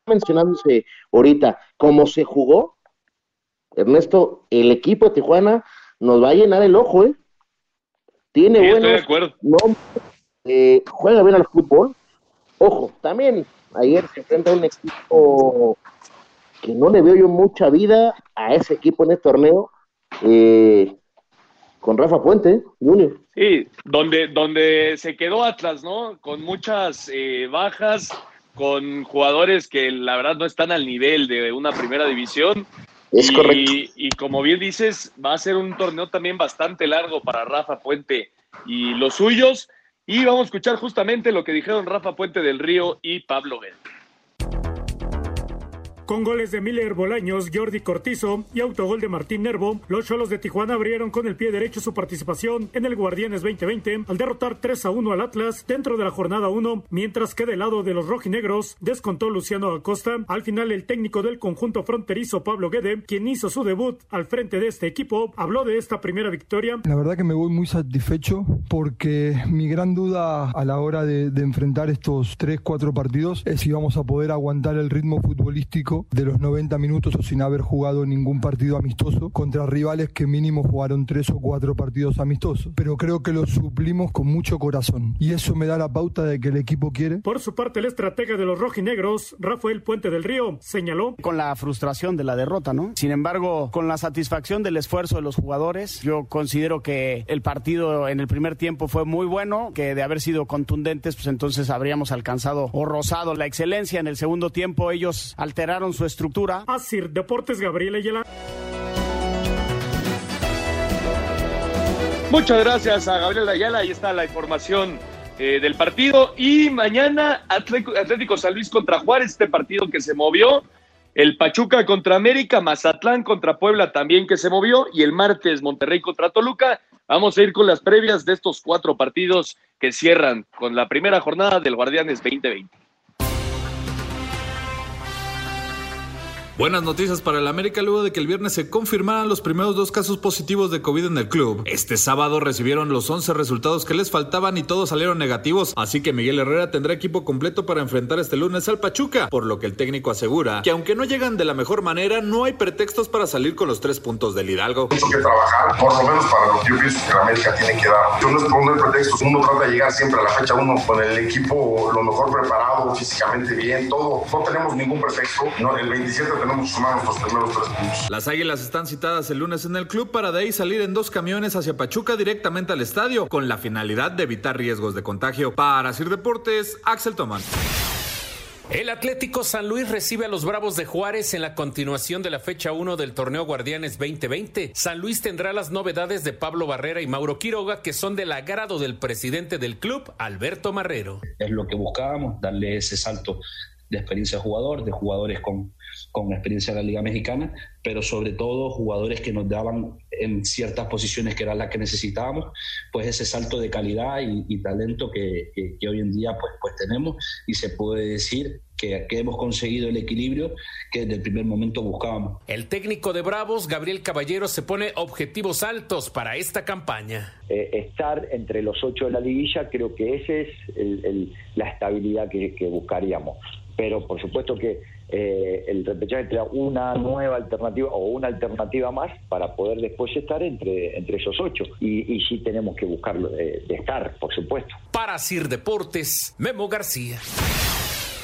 mencionándose ahorita, cómo se jugó. Ernesto, el equipo de Tijuana nos va a llenar el ojo, ¿eh? Tiene sí, buenos estoy de acuerdo. nombres, eh, juega bien al fútbol. Ojo, también ayer se enfrenta a un equipo que no le veo yo mucha vida a ese equipo en este torneo. Eh, con Rafa Puente, Junior. Sí, donde, donde se quedó Atlas, ¿no? Con muchas eh, bajas, con jugadores que la verdad no están al nivel de una primera división. Es y, correcto. Y como bien dices, va a ser un torneo también bastante largo para Rafa Puente y los suyos. Y vamos a escuchar justamente lo que dijeron Rafa Puente del Río y Pablo Guedes. Con goles de Miller Bolaños, Jordi Cortizo y autogol de Martín Nervo, los Cholos de Tijuana abrieron con el pie derecho su participación en el Guardianes 2020 al derrotar 3 a 1 al Atlas dentro de la jornada 1, mientras que del lado de los rojinegros descontó Luciano Acosta. Al final, el técnico del conjunto fronterizo Pablo Guede, quien hizo su debut al frente de este equipo, habló de esta primera victoria. La verdad que me voy muy satisfecho porque mi gran duda a la hora de, de enfrentar estos 3-4 partidos es si vamos a poder aguantar el ritmo futbolístico de los 90 minutos o sin haber jugado ningún partido amistoso contra rivales que mínimo jugaron tres o cuatro partidos amistosos. Pero creo que lo suplimos con mucho corazón y eso me da la pauta de que el equipo quiere. Por su parte, el estratega de los rojinegros, Rafael Puente del Río, señaló. Con la frustración de la derrota, ¿no? Sin embargo, con la satisfacción del esfuerzo de los jugadores, yo considero que el partido en el primer tiempo fue muy bueno, que de haber sido contundentes, pues entonces habríamos alcanzado o rozado la excelencia. En el segundo tiempo ellos alteraron su estructura. Asir Deportes Gabriel Ayala. Muchas gracias a Gabriel Ayala. Ahí está la información eh, del partido. Y mañana Atlético, Atlético San Luis contra Juárez, este partido que se movió. El Pachuca contra América, Mazatlán contra Puebla también que se movió. Y el martes Monterrey contra Toluca. Vamos a ir con las previas de estos cuatro partidos que cierran con la primera jornada del Guardianes 2020. Buenas noticias para el América luego de que el viernes se confirmaran los primeros dos casos positivos de COVID en el club. Este sábado recibieron los 11 resultados que les faltaban y todos salieron negativos, así que Miguel Herrera tendrá equipo completo para enfrentar este lunes al Pachuca, por lo que el técnico asegura que aunque no llegan de la mejor manera, no hay pretextos para salir con los tres puntos del Hidalgo. Mucho que trabajar, por lo menos para lo que yo pienso que el América tiene que dar. Yo no es poner pretextos, uno trata de llegar siempre a la fecha uno con el equipo lo mejor preparado, físicamente bien, todo. No tenemos ningún pretexto, no, el 27 tenemos tenemos que sumar nuestros primeros tres puntos. Las Águilas están citadas el lunes en el club para de ahí salir en dos camiones hacia Pachuca directamente al estadio, con la finalidad de evitar riesgos de contagio. Para Sir Deportes, Axel Tomán. El Atlético San Luis recibe a los Bravos de Juárez en la continuación de la fecha 1 del torneo Guardianes 2020. San Luis tendrá las novedades de Pablo Barrera y Mauro Quiroga, que son del agrado del presidente del club, Alberto Marrero. Es lo que buscábamos, darle ese salto de experiencia de jugador, de jugadores con, con experiencia en la Liga Mexicana, pero sobre todo jugadores que nos daban en ciertas posiciones que eran las que necesitábamos, pues ese salto de calidad y, y talento que, que, que, hoy en día pues, pues tenemos y se puede decir que, que hemos conseguido el equilibrio que desde el primer momento buscábamos. El técnico de Bravos, Gabriel Caballero, se pone objetivos altos para esta campaña. Eh, estar entre los ocho de la liguilla, creo que esa es el, el, la estabilidad que, que, buscaríamos. Pero por supuesto que eh, el repechaje trae una nueva alternativa o una alternativa más para poder después estar entre, entre esos ocho. Y, sí tenemos que buscarlo de, de estar, por supuesto. Para Sir Deportes, Memo García.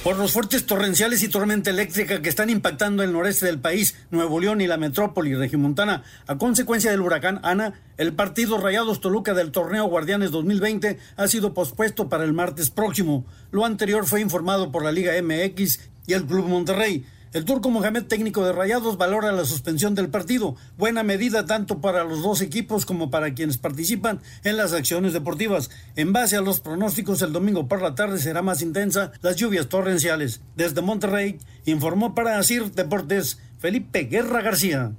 Por los fuertes torrenciales y tormenta eléctrica que están impactando el noreste del país, Nuevo León y la metrópoli regimontana, a consecuencia del huracán Ana, el partido Rayados Toluca del torneo Guardianes 2020 ha sido pospuesto para el martes próximo. Lo anterior fue informado por la Liga MX y el Club Monterrey. El turco Mohamed, técnico de Rayados, valora la suspensión del partido, buena medida tanto para los dos equipos como para quienes participan en las acciones deportivas. En base a los pronósticos, el domingo por la tarde será más intensa las lluvias torrenciales. Desde Monterrey, informó para Asir Deportes Felipe Guerra García.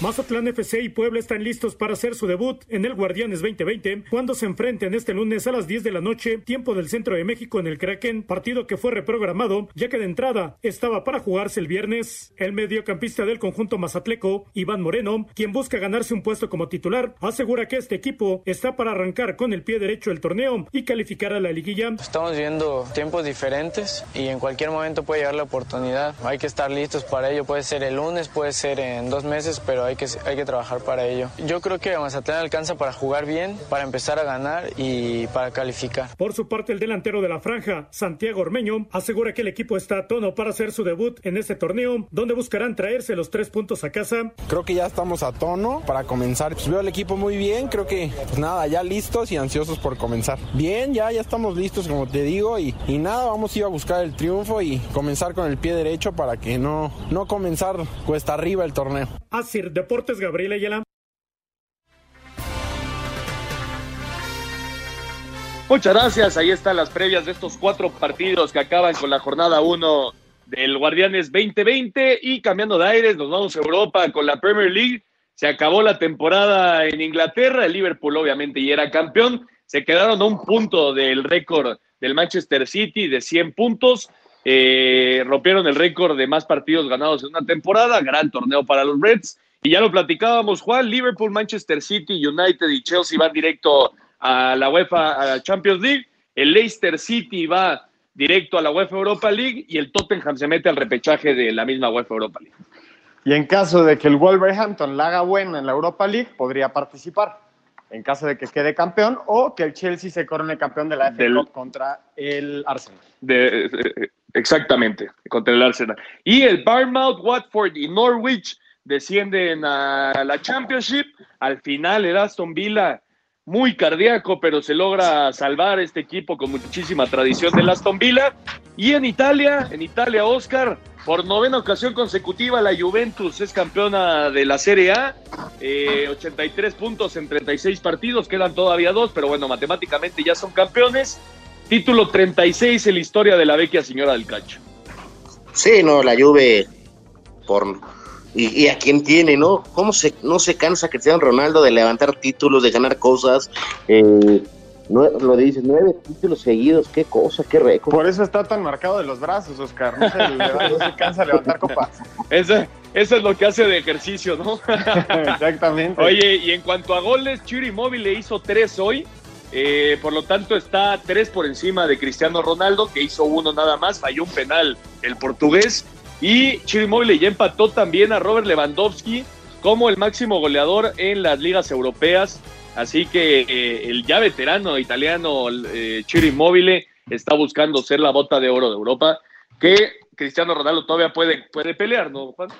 Mazatlán FC y Puebla están listos para hacer su debut en el Guardianes 2020 cuando se enfrenten este lunes a las 10 de la noche, tiempo del centro de México en el Kraken, partido que fue reprogramado ya que de entrada estaba para jugarse el viernes. El mediocampista del conjunto mazatleco, Iván Moreno, quien busca ganarse un puesto como titular, asegura que este equipo está para arrancar con el pie derecho el torneo y calificar a la liguilla. Estamos viendo tiempos diferentes y en cualquier momento puede llegar la oportunidad. Hay que estar listos para ello. Puede ser el lunes, puede ser en dos meses, pero hay que, hay que trabajar para ello. Yo creo que Mazatlán alcanza para jugar bien, para empezar a ganar y para calificar. Por su parte, el delantero de la franja, Santiago Ormeño, asegura que el equipo está a tono para hacer su debut en este torneo, donde buscarán traerse los tres puntos a casa. Creo que ya estamos a tono para comenzar. Pues veo al equipo muy bien, creo que pues nada, ya listos y ansiosos por comenzar. Bien, ya, ya estamos listos, como te digo, y, y nada, vamos a ir a buscar el triunfo y comenzar con el pie derecho para que no, no comenzar cuesta arriba el torneo. Así Deportes Gabriel Ayala. Muchas gracias. Ahí están las previas de estos cuatro partidos que acaban con la jornada 1 del Guardianes 2020 y cambiando de aires nos vamos a Europa con la Premier League. Se acabó la temporada en Inglaterra, el Liverpool obviamente ya era campeón, se quedaron a un punto del récord del Manchester City de 100 puntos, eh, rompieron el récord de más partidos ganados en una temporada, gran torneo para los Reds y ya lo platicábamos, Juan, Liverpool, Manchester City, United y Chelsea van directo a la UEFA a Champions League. El Leicester City va directo a la UEFA Europa League y el Tottenham se mete al repechaje de la misma UEFA Europa League. Y en caso de que el Wolverhampton la haga buena en la Europa League, podría participar. En caso de que quede campeón o que el Chelsea se corone campeón de la FA Del- Cup contra el Arsenal. De, eh, exactamente, contra el Arsenal. Y el Bournemouth, Watford y Norwich descienden a la Championship. Al final el Aston Villa, muy cardíaco, pero se logra salvar este equipo con muchísima tradición del Aston Villa. Y en Italia, en Italia, Oscar, por novena ocasión consecutiva, la Juventus es campeona de la Serie A. Eh, 83 puntos en 36 partidos, quedan todavía dos, pero bueno, matemáticamente ya son campeones. Título 36 en la historia de la vecchia señora del Cacho. Sí, no, la Juve por y, y a quién tiene, ¿no? ¿Cómo se no se cansa Cristiano Ronaldo de levantar títulos, de ganar cosas? Eh, lo dices, nueve títulos seguidos, qué cosa, qué récord. Por eso está tan marcado de los brazos, Oscar. No se, leva- no se cansa de levantar copas. Ese, eso es lo que hace de ejercicio, ¿no? Exactamente. Oye, y en cuanto a goles, Chiri Móvil le hizo tres hoy. eh, por lo tanto, está tres por encima de Cristiano Ronaldo, que hizo uno nada más, falló un penal el portugués. Y Móvil ya empató también a Robert Lewandowski como el máximo goleador en las ligas europeas. Así que eh, el ya veterano italiano eh, Chiri está buscando ser la bota de oro de Europa, que Cristiano Ronaldo todavía puede, puede pelear, ¿no, Juan?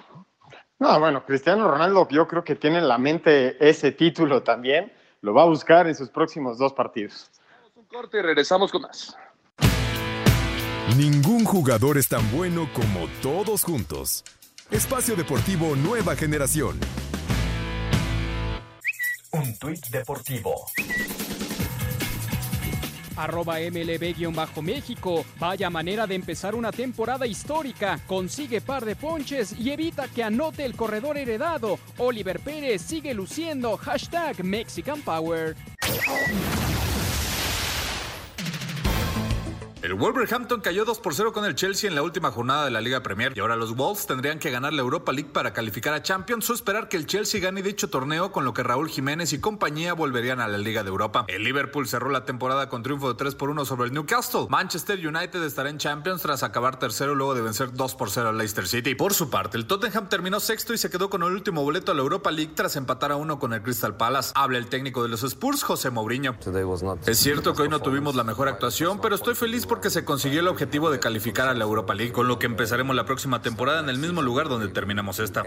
No, bueno, Cristiano Ronaldo yo creo que tiene en la mente ese título también. Lo va a buscar en sus próximos dos partidos. Un corte y regresamos con más. Ningún jugador es tan bueno como todos juntos. Espacio Deportivo Nueva Generación. Un tuit deportivo. Arroba MLB-México. Vaya manera de empezar una temporada histórica. Consigue par de ponches y evita que anote el corredor heredado. Oliver Pérez sigue luciendo. Hashtag Mexican Power. El Wolverhampton cayó 2 por 0 con el Chelsea en la última jornada de la Liga Premier y ahora los Wolves tendrían que ganar la Europa League para calificar a Champions o esperar que el Chelsea gane dicho torneo con lo que Raúl Jiménez y compañía volverían a la Liga de Europa. El Liverpool cerró la temporada con triunfo de 3 por 1 sobre el Newcastle. Manchester United estará en Champions tras acabar tercero luego de vencer 2 por 0 al Leicester City. Por su parte, el Tottenham terminó sexto y se quedó con el último boleto a la Europa League tras empatar a uno con el Crystal Palace. Habla el técnico de los Spurs, José Mourinho. Es cierto que hoy no tuvimos la mejor actuación, pero estoy feliz porque se consiguió el objetivo de calificar a la Europa League, con lo que empezaremos la próxima temporada en el mismo lugar donde terminamos esta.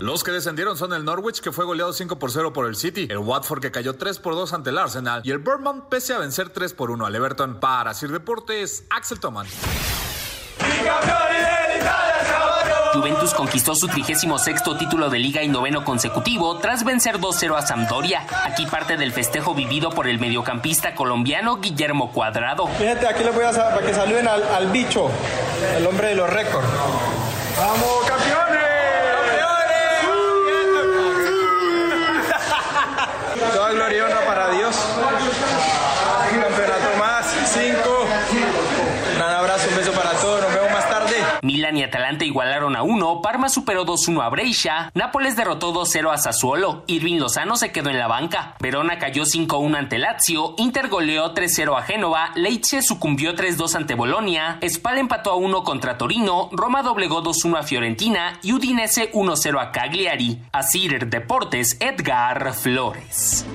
Los que descendieron son el Norwich, que fue goleado 5 por 0 por el City, el Watford, que cayó 3 por 2 ante el Arsenal, y el Bournemouth, pese a vencer 3 por 1 al Everton. Para Sir Deportes, Axel Toman. Juventus conquistó su 36 título de liga y noveno consecutivo tras vencer 2-0 a Sampdoria. Aquí parte del festejo vivido por el mediocampista colombiano Guillermo Cuadrado. Fíjate, aquí les voy a para que saluden al, al bicho, el hombre de los récords. ¡Vamos, campeones! ¡Campeones! Toda gloria y honra para Dios. Un campeonato más, cinco. Un abrazo, un beso para todos. Nos vemos más tarde. Milan y Atalanta igualaron a 1, Parma superó 2-1 a Brescia, Nápoles derrotó 2-0 a Sassuolo, Irving Lozano se quedó en la banca, Verona cayó 5-1 ante Lazio, Inter goleó 3-0 a Génova, Leipzig sucumbió 3-2 ante Bolonia, Spal empató a 1 contra Torino, Roma doblegó 2-1 a Fiorentina y Udinese 1-0 a Cagliari. Asir Deportes, Edgar Flores.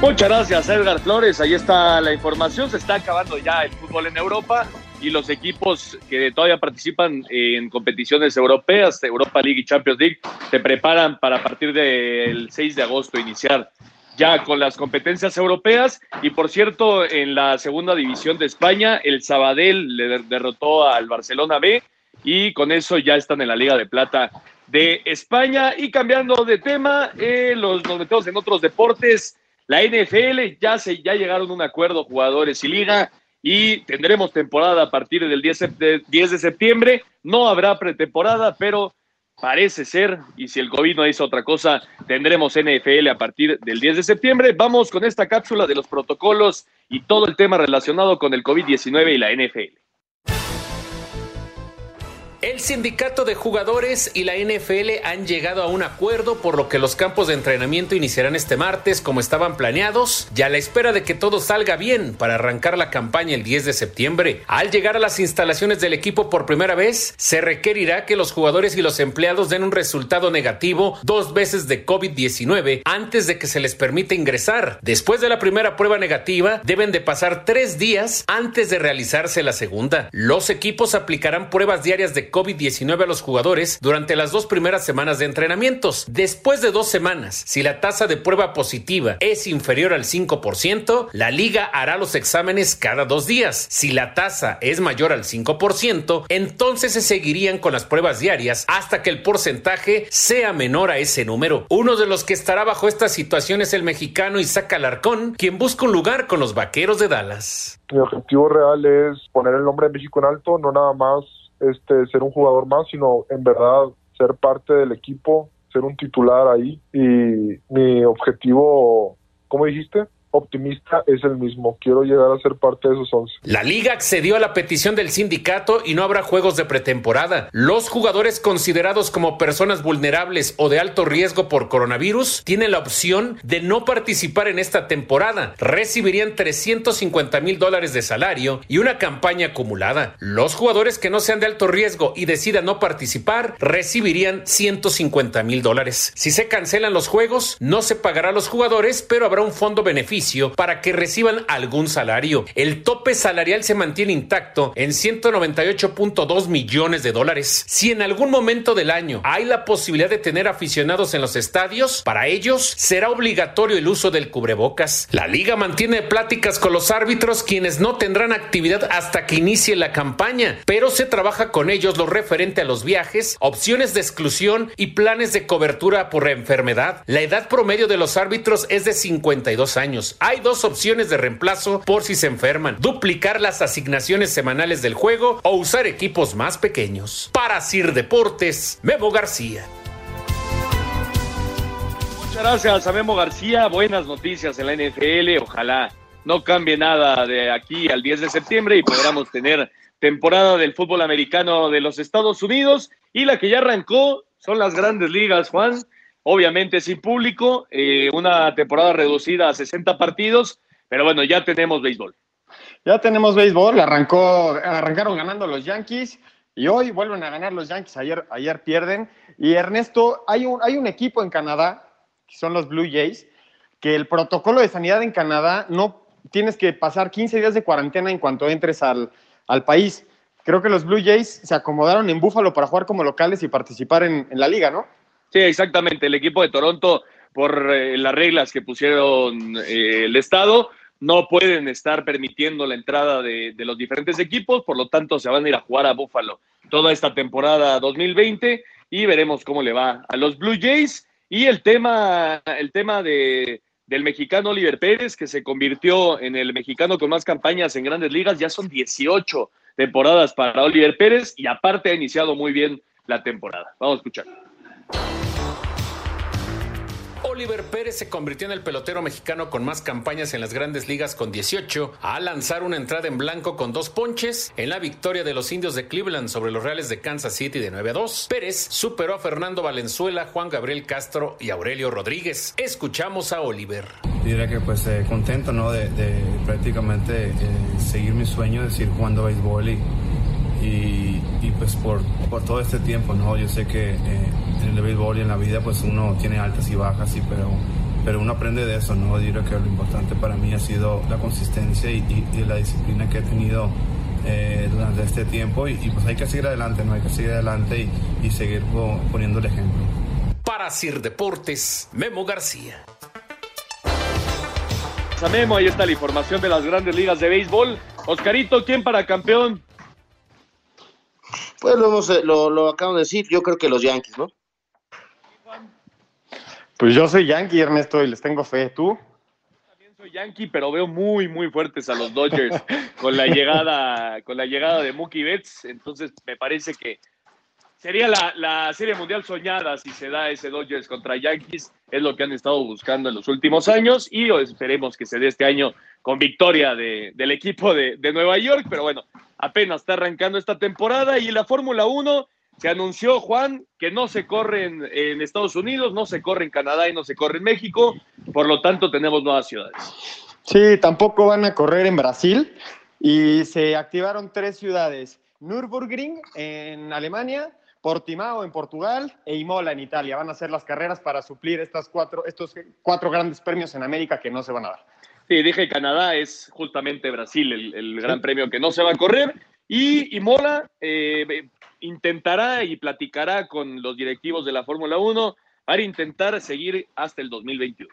Muchas gracias, Edgar Flores. Ahí está la información. Se está acabando ya el fútbol en Europa y los equipos que todavía participan en competiciones europeas, Europa League y Champions League, se preparan para a partir del 6 de agosto iniciar ya con las competencias europeas. Y por cierto, en la segunda división de España, el Sabadell le derrotó al Barcelona B y con eso ya están en la Liga de Plata de España. Y cambiando de tema, eh, los, nos metemos en otros deportes. La NFL ya se ya llegaron a un acuerdo jugadores y liga y tendremos temporada a partir del 10 de, 10 de septiembre. No habrá pretemporada, pero parece ser, y si el COVID no hizo otra cosa, tendremos NFL a partir del 10 de septiembre. Vamos con esta cápsula de los protocolos y todo el tema relacionado con el COVID-19 y la NFL. El sindicato de jugadores y la NFL han llegado a un acuerdo por lo que los campos de entrenamiento iniciarán este martes como estaban planeados y a la espera de que todo salga bien para arrancar la campaña el 10 de septiembre. Al llegar a las instalaciones del equipo por primera vez, se requerirá que los jugadores y los empleados den un resultado negativo dos veces de COVID-19 antes de que se les permita ingresar. Después de la primera prueba negativa, deben de pasar tres días antes de realizarse la segunda. Los equipos aplicarán pruebas diarias de COVID-19 a los jugadores durante las dos primeras semanas de entrenamientos. Después de dos semanas, si la tasa de prueba positiva es inferior al 5%, la liga hará los exámenes cada dos días. Si la tasa es mayor al 5%, entonces se seguirían con las pruebas diarias hasta que el porcentaje sea menor a ese número. Uno de los que estará bajo esta situación es el mexicano Isaac Alarcón, quien busca un lugar con los vaqueros de Dallas. Mi objetivo real es poner el nombre de México en alto, no nada más este, ser un jugador más, sino en verdad ser parte del equipo, ser un titular ahí. Y mi objetivo, ¿cómo dijiste? Optimista es el mismo. Quiero llegar a ser parte de esos 11. La liga accedió a la petición del sindicato y no habrá juegos de pretemporada. Los jugadores considerados como personas vulnerables o de alto riesgo por coronavirus tienen la opción de no participar en esta temporada. Recibirían 350 mil dólares de salario y una campaña acumulada. Los jugadores que no sean de alto riesgo y decidan no participar recibirían 150 mil dólares. Si se cancelan los juegos, no se pagará a los jugadores, pero habrá un fondo beneficio para que reciban algún salario. El tope salarial se mantiene intacto en 198.2 millones de dólares. Si en algún momento del año hay la posibilidad de tener aficionados en los estadios, para ellos será obligatorio el uso del cubrebocas. La liga mantiene pláticas con los árbitros quienes no tendrán actividad hasta que inicie la campaña, pero se trabaja con ellos lo referente a los viajes, opciones de exclusión y planes de cobertura por enfermedad. La edad promedio de los árbitros es de 52 años. Hay dos opciones de reemplazo por si se enferman. Duplicar las asignaciones semanales del juego o usar equipos más pequeños. Para Sir Deportes, Memo García. Muchas gracias a Memo García. Buenas noticias en la NFL. Ojalá no cambie nada de aquí al 10 de septiembre y podamos tener temporada del fútbol americano de los Estados Unidos y la que ya arrancó son las grandes ligas, Juan. Obviamente sin público, eh, una temporada reducida a 60 partidos, pero bueno, ya tenemos béisbol. Ya tenemos béisbol, arrancó, arrancaron ganando los Yankees y hoy vuelven a ganar los Yankees, ayer, ayer pierden. Y Ernesto, hay un, hay un equipo en Canadá, que son los Blue Jays, que el protocolo de sanidad en Canadá no tienes que pasar 15 días de cuarentena en cuanto entres al, al país. Creo que los Blue Jays se acomodaron en Búfalo para jugar como locales y participar en, en la liga, ¿no? Sí, exactamente. El equipo de Toronto, por eh, las reglas que pusieron eh, el Estado, no pueden estar permitiendo la entrada de, de, los diferentes equipos, por lo tanto se van a ir a jugar a Buffalo toda esta temporada 2020 y veremos cómo le va a los Blue Jays. Y el tema, el tema de, del mexicano Oliver Pérez, que se convirtió en el mexicano con más campañas en grandes ligas, ya son 18 temporadas para Oliver Pérez y aparte ha iniciado muy bien la temporada. Vamos a escuchar. Oliver Pérez se convirtió en el pelotero mexicano con más campañas en las grandes ligas con 18, a lanzar una entrada en blanco con dos ponches en la victoria de los indios de Cleveland sobre los Reales de Kansas City de 9 a 2. Pérez superó a Fernando Valenzuela, Juan Gabriel Castro y Aurelio Rodríguez. Escuchamos a Oliver. Diría que pues eh, contento ¿no? de, prácticamente eh, seguir mi sueño de seguir jugando béisbol y, y, y, pues por, por todo este tiempo, ¿no? Yo sé que... Eh, en el béisbol y en la vida pues uno tiene altas y bajas, y, pero, pero uno aprende de eso, ¿no? Yo creo que lo importante para mí ha sido la consistencia y, y, y la disciplina que he tenido eh, durante este tiempo y, pues hay que seguir adelante, ¿no? Hay que seguir adelante y, seguir poniendo el ejemplo. Para Sir Deportes, Memo García. Memo, ahí está la información de las grandes ligas de béisbol. Oscarito, ¿quién para campeón? Pues lo, hemos, lo, lo acabo de decir, yo creo que los Yankees, ¿no? Pues yo soy Yankee, Ernesto, y les tengo fe. ¿Tú? También soy Yankee, pero veo muy, muy fuertes a los Dodgers con la llegada, con la llegada de Mookie Betts. Entonces, me parece que sería la, la, serie mundial soñada si se da ese Dodgers contra Yankees. Es lo que han estado buscando en los últimos años y esperemos que se dé este año con victoria de, del equipo de, de Nueva York. Pero bueno, apenas está arrancando esta temporada y la Fórmula 1 se anunció, Juan, que no se corre en, en, Estados Unidos, no se corre en Canadá y no se corre en México, por lo tanto tenemos nuevas ciudades. Sí, tampoco van a correr en Brasil y se activaron tres ciudades, Nürburgring en Alemania, Portimao en Portugal e Imola en Italia. Van a ser las carreras para suplir estas cuatro, estos cuatro grandes premios en América que no se van a dar. Sí, dije Canadá, es justamente Brasil el, el gran premio que no se va a correr. Y Imola, eh, intentará y platicará con los directivos de la Fórmula 1 para intentar seguir hasta el 2021.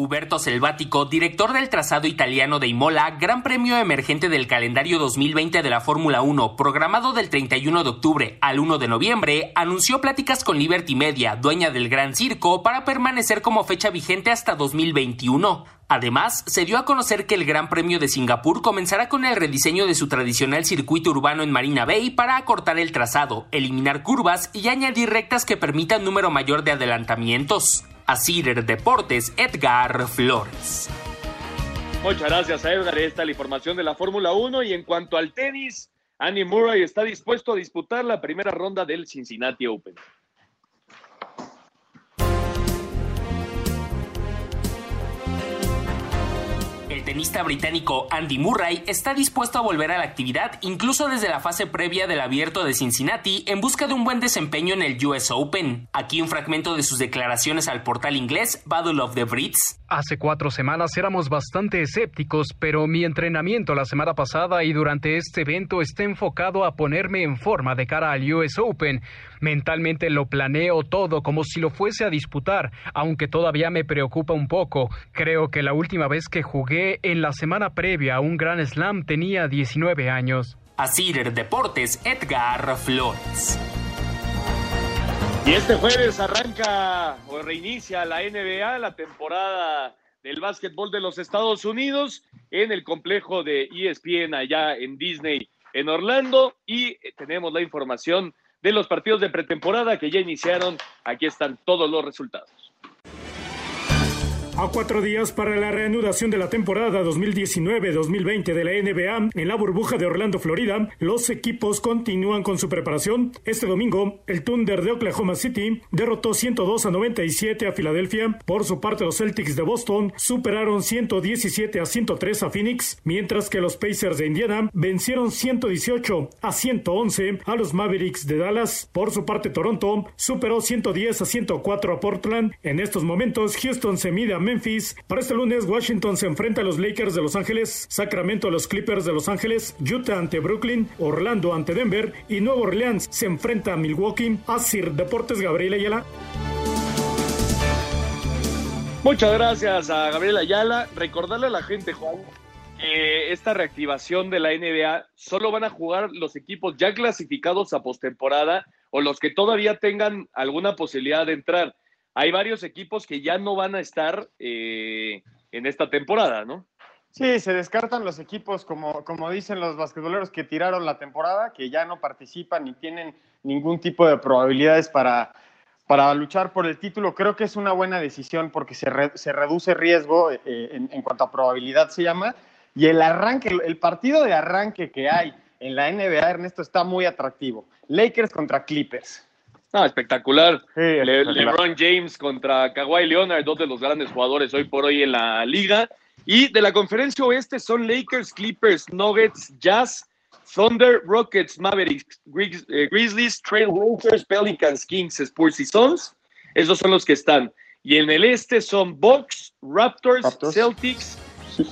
Huberto Selvático, director del trazado italiano de Imola, gran premio emergente del calendario 2020 de la Fórmula 1, programado del 31 de octubre al 1 de noviembre, anunció pláticas con Liberty Media, dueña del Gran Circo, para permanecer como fecha vigente hasta 2021. Además, se dio a conocer que el Gran Premio de Singapur comenzará con el rediseño de su tradicional circuito urbano en Marina Bay para acortar el trazado, eliminar curvas y añadir rectas que permitan número mayor de adelantamientos. Asir Deportes, Edgar Flores. Muchas gracias a Edgar. Esta es la información de la Fórmula 1. Y en cuanto al tenis, Andy Murray está dispuesto a disputar la primera ronda del Cincinnati Open. El tenista británico Andy Murray está dispuesto a volver a la actividad incluso desde la fase previa del abierto de Cincinnati en busca de un buen desempeño en el US Open. Aquí un fragmento de sus declaraciones al portal inglés Battle of the Brits. Hace cuatro semanas éramos bastante escépticos, pero mi entrenamiento la semana pasada y durante este evento está enfocado a ponerme en forma de cara al US Open. Mentalmente lo planeo todo como si lo fuese a disputar, aunque todavía me preocupa un poco. Creo que la última vez que jugué en la semana previa a un Gran Slam tenía 19 años. Asir Deportes, Edgar Flores. Y este jueves arranca o reinicia la NBA, la temporada del básquetbol de los Estados Unidos en el complejo de ESPN allá en Disney en Orlando y tenemos la información de los partidos de pretemporada que ya iniciaron. Aquí están todos los resultados. A cuatro días para la reanudación de la temporada 2019-2020 de la NBA en la burbuja de Orlando, Florida, los equipos continúan con su preparación. Este domingo, el Thunder de Oklahoma City derrotó 102 a 97 a Filadelfia. Por su parte, los Celtics de Boston superaron 117 a 103 a Phoenix, mientras que los Pacers de Indiana vencieron 118 a 111 a los Mavericks de Dallas. Por su parte, Toronto superó 110 a 104 a Portland. En estos momentos, Houston se mide a Memphis. Para este lunes, Washington se enfrenta a los Lakers de Los Ángeles, Sacramento a los Clippers de Los Ángeles, Utah ante Brooklyn, Orlando ante Denver y Nueva Orleans se enfrenta a Milwaukee. Asir Deportes Gabriel Ayala. Muchas gracias a Gabriel Ayala. Recordarle a la gente, Juan, que esta reactivación de la NBA solo van a jugar los equipos ya clasificados a postemporada o los que todavía tengan alguna posibilidad de entrar hay varios equipos que ya no van a estar eh, en esta temporada, ¿no? Sí, se descartan los equipos, como, como dicen los basquetboleros que tiraron la temporada, que ya no participan ni tienen ningún tipo de probabilidades para, para luchar por el título. Creo que es una buena decisión porque se, se reduce riesgo eh, en, en, cuanto a probabilidad se llama. Y el arranque, el partido de arranque que hay en la NBA, Ernesto, está muy atractivo. Lakers contra Clippers. Ah, espectacular. LeBron James contra Kawhi Leonard, dos de los grandes jugadores hoy por hoy en la liga. Y de la conferencia oeste son Lakers, Clippers, Nuggets, Jazz, Thunder, Rockets, Mavericks, eh, Grizzlies, Trailblazers, Pelicans, Kings, Spurs y Suns. Esos son los que están. Y en el este son Bucks, Raptors, Celtics,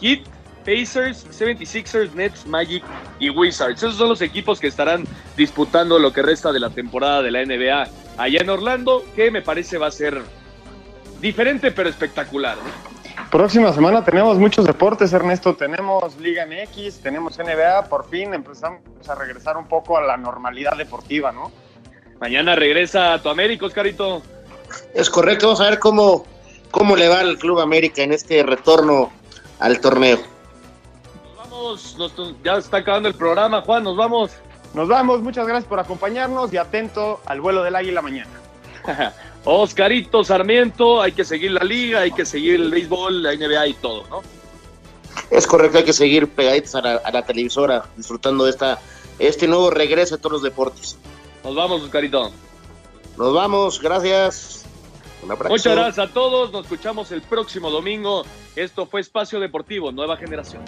Heat, Pacers, 76ers, Nets, Magic y Wizards. Esos son los equipos que estarán disputando lo que resta de la temporada de la NBA allá en Orlando, que me parece va a ser diferente pero espectacular. Próxima semana tenemos muchos deportes, Ernesto. Tenemos Liga MX, tenemos NBA. Por fin empezamos a regresar un poco a la normalidad deportiva, ¿no? Mañana regresa a tu América, Oscarito. Es correcto, vamos a ver cómo, cómo le va al Club América en este retorno al torneo ya está acabando el programa, Juan, nos vamos. Nos vamos, muchas gracias por acompañarnos y atento al vuelo del águila mañana. Oscarito Sarmiento, hay que seguir la liga, hay que seguir el béisbol, la NBA y todo, ¿no? Es correcto, hay que seguir pegaditos a la, televisora, disfrutando de esta, este nuevo regreso a todos los deportes. Nos vamos, Oscarito. Nos vamos, gracias. Muchas gracias a todos, nos escuchamos el próximo domingo. Esto fue Espacio Deportivo, Nueva Generación.